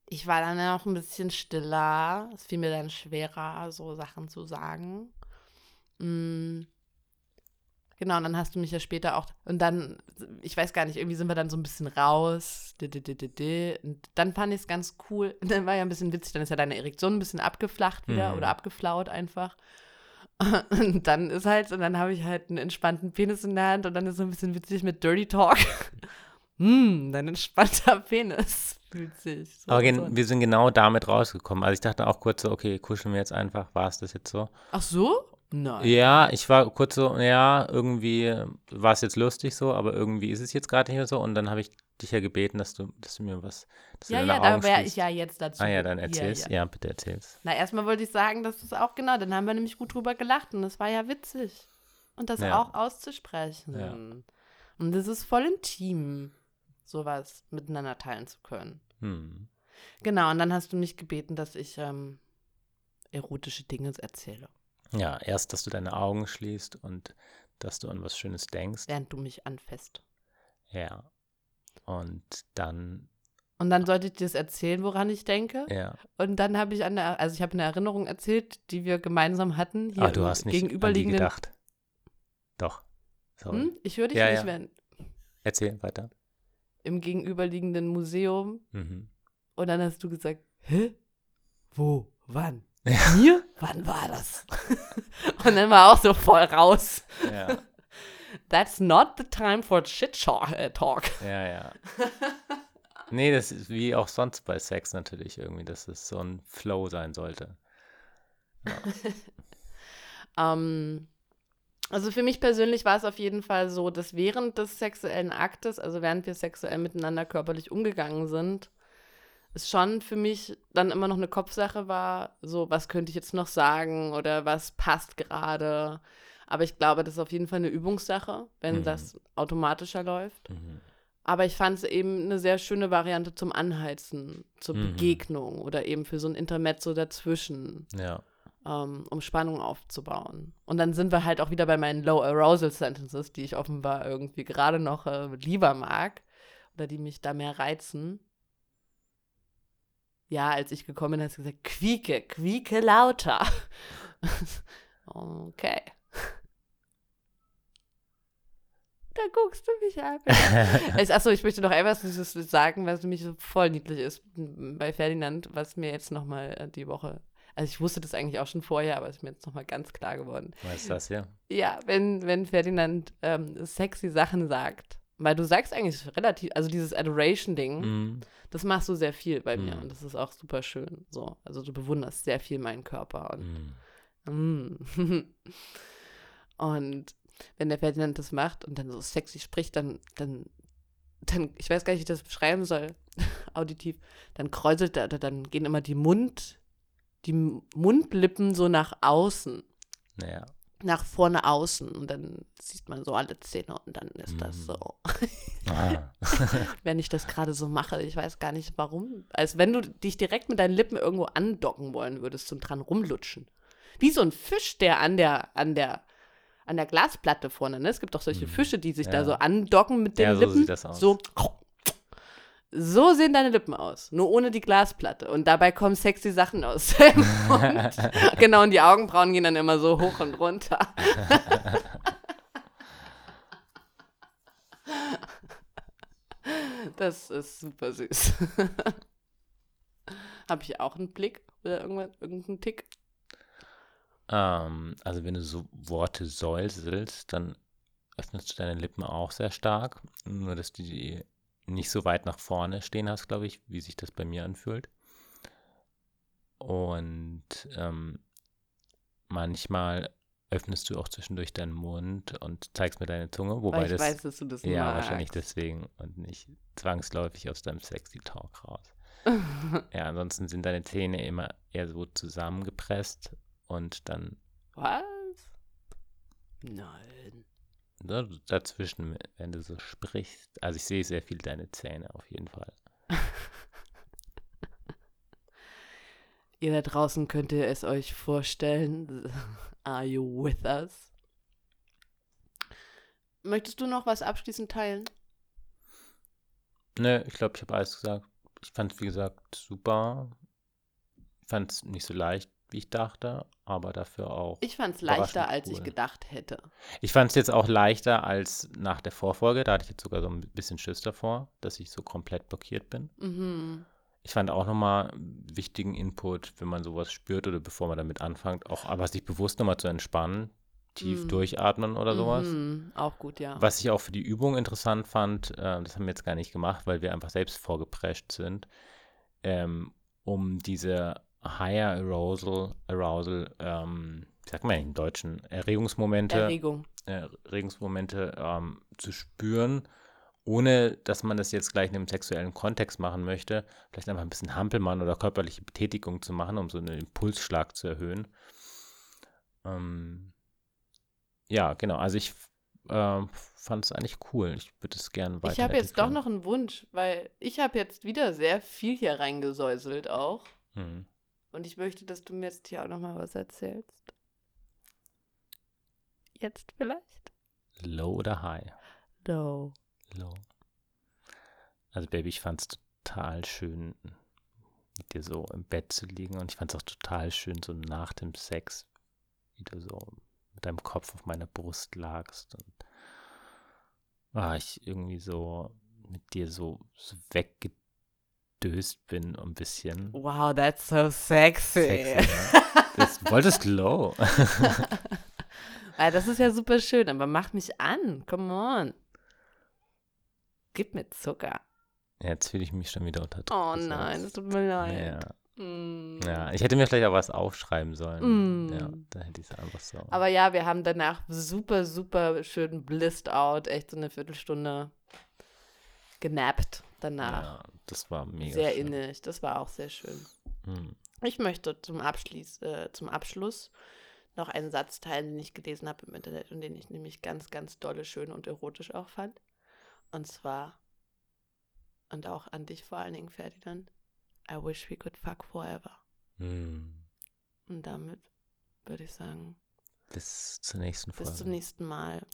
Speaker 1: ich war dann auch ein bisschen stiller. Es fiel mir dann schwerer, so Sachen zu sagen. Mm. Genau, und dann hast du mich ja später auch, und dann, ich weiß gar nicht, irgendwie sind wir dann so ein bisschen raus. Und dann fand ich es ganz cool. Und dann war ja ein bisschen witzig, dann ist ja deine Erektion ein bisschen abgeflacht wieder
Speaker 2: Mhm.
Speaker 1: oder abgeflaut einfach. Und dann ist halt, und dann habe ich halt einen entspannten Penis in der Hand und dann ist so ein bisschen witzig mit Dirty Talk. Hm, dein entspannter Penis sich. So
Speaker 2: Aber
Speaker 1: so.
Speaker 2: wir sind genau damit rausgekommen. Also ich dachte auch kurz so, okay, kuscheln wir jetzt einfach, war es das jetzt so?
Speaker 1: Ach so? Nein.
Speaker 2: Ja, ich war kurz so, ja, irgendwie war es jetzt lustig so, aber irgendwie ist es jetzt gerade nicht mehr so. Und dann habe ich dich ja gebeten, dass du, dass du mir was, dass du
Speaker 1: Ja,
Speaker 2: deine
Speaker 1: ja, da wäre ich ja jetzt dazu.
Speaker 2: Ah ja, dann
Speaker 1: Ja,
Speaker 2: erzähl's.
Speaker 1: ja.
Speaker 2: Ja, bitte erzähl's.
Speaker 1: Na, erstmal wollte ich sagen, das ist auch genau, dann haben wir nämlich gut drüber gelacht und das war ja witzig. Und das
Speaker 2: Ja.
Speaker 1: auch auszusprechen.
Speaker 2: Ja.
Speaker 1: Und das ist voll intim, sowas miteinander teilen zu können.
Speaker 2: Hm.
Speaker 1: Genau, und dann hast du mich gebeten, dass ich ähm, erotische Dinge erzähle,
Speaker 2: Ja, erst, dass du deine Augen schließt und dass du an was Schönes denkst.
Speaker 1: während du mich anfasst.
Speaker 2: Ja. Und dann,
Speaker 1: Und dann sollte ich dir das erzählen, woran ich denke.
Speaker 2: ja.
Speaker 1: Und dann habe ich eine, also ich habe eine Erinnerung erzählt, die wir gemeinsam hatten. Hier
Speaker 2: Ah, du hast nicht an die
Speaker 1: gegenüberliegenden.
Speaker 2: gedacht. Doch. Sorry.
Speaker 1: Hm? Ich höre dich
Speaker 2: Ja,
Speaker 1: nicht,
Speaker 2: ja.
Speaker 1: wenn
Speaker 2: Erzähl weiter.
Speaker 1: im gegenüberliegenden Museum.
Speaker 2: Mhm.
Speaker 1: Und dann hast du gesagt, hä? Wo? Wann? Mir? Wann war das? Und dann war auch so voll raus.
Speaker 2: Ja,
Speaker 1: That's not the time for shit talk. äh, talk.
Speaker 2: ja, ja. Nee, das ist wie auch sonst bei Sex natürlich irgendwie, dass es so ein Flow sein sollte.
Speaker 1: Ähm, also für mich persönlich war es auf jeden Fall so, dass während des sexuellen Aktes, also während wir sexuell miteinander körperlich umgegangen sind, es schon für mich dann immer noch eine Kopfsache war, so was könnte ich jetzt noch sagen oder was passt gerade. Aber ich glaube, das ist auf jeden Fall eine Übungssache, wenn
Speaker 2: Mhm.
Speaker 1: das automatischer läuft.
Speaker 2: Mhm.
Speaker 1: Aber ich fand es eben eine sehr schöne Variante zum Anheizen, zur
Speaker 2: Mhm.
Speaker 1: Begegnung oder eben für so ein Intermezzo dazwischen
Speaker 2: Ja.
Speaker 1: ähm, um Spannung aufzubauen. Und dann sind wir halt auch wieder bei meinen Low Arousal Sentences, die ich offenbar irgendwie gerade noch äh, lieber mag oder die mich da mehr reizen. Ja, als ich gekommen bin, hast du gesagt, quieke, quieke lauter. okay. Da guckst du mich an. Achso, ich möchte noch etwas sagen, was für mich so voll niedlich ist bei Ferdinand, was mir jetzt nochmal die Woche, also ich wusste das eigentlich auch schon vorher, aber es ist mir jetzt nochmal ganz klar geworden.
Speaker 2: Was ist das hier?
Speaker 1: Ja, wenn, wenn Ferdinand ähm, sexy Sachen sagt, weil du sagst eigentlich relativ, also dieses Adoration-Ding,
Speaker 2: Mhm.
Speaker 1: das machst du sehr viel bei mir
Speaker 2: Mhm.
Speaker 1: und das ist auch super schön. So, also du bewunderst sehr viel meinen Körper und
Speaker 2: Mhm.
Speaker 1: Mm. Und wenn der Ferdinand das macht und dann so sexy spricht, dann, dann, dann, ich weiß gar nicht, wie ich das beschreiben soll, auditiv, dann kräuselt er, oder dann gehen immer die Mund, die Mundlippen so nach außen,
Speaker 2: Naja.
Speaker 1: Nach vorne außen und dann sieht man so alle Zähne und dann ist das
Speaker 2: Mhm.
Speaker 1: so.
Speaker 2: Ah.
Speaker 1: wenn ich das gerade so mache, ich weiß gar nicht warum, als wenn du dich direkt mit deinen Lippen irgendwo andocken wollen würdest und dran rumlutschen. Wie so ein Fisch, der an der, an der, an der Glasplatte vorne, ne? Es gibt doch solche
Speaker 2: Mhm.
Speaker 1: Fische, die sich
Speaker 2: Ja.
Speaker 1: da so andocken mit den
Speaker 2: Ja, so
Speaker 1: Lippen.
Speaker 2: sieht das aus.
Speaker 1: So. So sehen deine Lippen aus, nur ohne die Glasplatte. Und dabei kommen sexy Sachen aus Mund. genau, und die Augenbrauen gehen dann immer so hoch und runter. das ist super süß. Habe ich auch einen Blick oder irgendwann, irgendeinen Tick?
Speaker 2: Ähm, also wenn du so Worte säuselst, dann öffnest du deine Lippen auch sehr stark. Nur, dass die nicht so weit nach vorne stehen hast, glaube ich, wie sich das bei mir anfühlt. Und ähm, manchmal öffnest du auch zwischendurch deinen Mund und zeigst mir deine Zunge, wobei
Speaker 1: Weil ich
Speaker 2: das
Speaker 1: weiß, dass du das
Speaker 2: ja
Speaker 1: magst.
Speaker 2: wahrscheinlich deswegen und nicht zwangsläufig aus deinem sexy Talk raus. ja, ansonsten sind deine Zähne immer eher so zusammengepresst und dann
Speaker 1: Was? Nein.
Speaker 2: Da- dazwischen, wenn du so sprichst. Also ich sehe sehr viel deine Zähne auf jeden Fall.
Speaker 1: Ihr da draußen könnt ihr es euch vorstellen. Are you with us? Möchtest du noch was abschließend teilen?
Speaker 2: Ne, ich glaube, ich habe alles gesagt. Ich fand es, wie gesagt, super. Ich fand es nicht so leicht, wie ich dachte, aber dafür auch.
Speaker 1: Ich fand es leichter,
Speaker 2: Überraschend
Speaker 1: als ich
Speaker 2: cool.
Speaker 1: gedacht hätte.
Speaker 2: Ich fand es jetzt auch leichter als nach der Vorfolge. Da hatte ich jetzt sogar so ein bisschen Schiss davor, dass ich so komplett blockiert bin.
Speaker 1: Mhm.
Speaker 2: Ich fand auch nochmal wichtigen Input, wenn man sowas spürt oder bevor man damit anfängt, auch aber sich bewusst nochmal zu entspannen, tief
Speaker 1: Mhm.
Speaker 2: durchatmen oder sowas.
Speaker 1: Mhm. Auch gut, ja.
Speaker 2: Was ich auch für die Übung interessant fand, äh, das haben wir jetzt gar nicht gemacht, weil wir einfach selbst vorgeprescht sind, ähm, um diese Higher Arousal, Arousal, ähm, sagt man im Deutschen, Erregungsmomente,
Speaker 1: Erregung.
Speaker 2: äh, Erregungsmomente ähm, zu spüren, ohne dass man das jetzt gleich in einem sexuellen Kontext machen möchte, vielleicht einfach ein bisschen Hampelmann oder körperliche Betätigung zu machen, um so einen Impulsschlag zu erhöhen. Ähm, ja, genau. Also ich äh, fand es eigentlich cool. Ich würde es gerne weiter.
Speaker 1: Ich habe jetzt doch noch einen Wunsch, weil ich habe jetzt wieder sehr viel hier reingesäuselt auch.
Speaker 2: Hm.
Speaker 1: Und ich möchte, dass du mir jetzt hier auch noch mal was erzählst. Jetzt vielleicht?
Speaker 2: Low oder high?
Speaker 1: No.
Speaker 2: Low. Also Baby, ich fand es total schön, mit dir so im Bett zu liegen und ich fand es auch total schön, so nach dem Sex, wie du so mit deinem Kopf auf meiner Brust lagst und ah, ich irgendwie so mit dir so, so weggedöst bin ein bisschen.
Speaker 1: Wow, that's so sexy.
Speaker 2: Sexy, ne? Das wolltest low.
Speaker 1: Weil das ist ja super schön, aber mach mich an. Come on. Gib mir Zucker.
Speaker 2: Jetzt fühle ich mich schon wieder unter Druck.
Speaker 1: Oh nein, es tut mir leid.
Speaker 2: Ja.
Speaker 1: Mm.
Speaker 2: Ja, ich hätte mir vielleicht auch was aufschreiben sollen.
Speaker 1: Mm.
Speaker 2: Ja, da hätte ich es einfach so.
Speaker 1: Aber ja, wir haben danach super, super schön blissed out. Echt so eine Viertelstunde genappt danach.
Speaker 2: ja, das war mega
Speaker 1: sehr
Speaker 2: schön.
Speaker 1: innig. Das war auch sehr schön.
Speaker 2: Hm.
Speaker 1: Ich möchte zum, Abschließ, äh, zum Abschluss noch einen Satz teilen, den ich gelesen habe im Internet und den ich nämlich ganz, ganz dolle, schön und erotisch auch fand. Und zwar, und auch an dich vor allen Dingen, Ferdinand, I wish we could fuck forever.
Speaker 2: Hm.
Speaker 1: Und damit würde ich sagen,
Speaker 2: Bis zur nächsten Folge.
Speaker 1: bis zum nächsten Mal.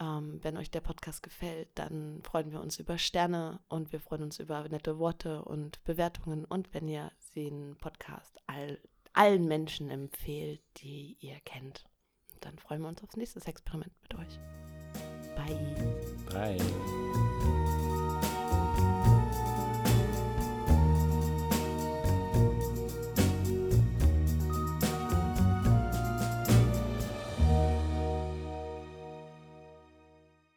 Speaker 1: Ähm, wenn euch der Podcast gefällt, dann freuen wir uns über Sterne und wir freuen uns über nette Worte und Bewertungen. Und wenn ihr den Podcast all, allen Menschen empfehlt, die ihr kennt, dann freuen wir uns aufs nächste Experiment mit euch. Bye.
Speaker 2: Bye.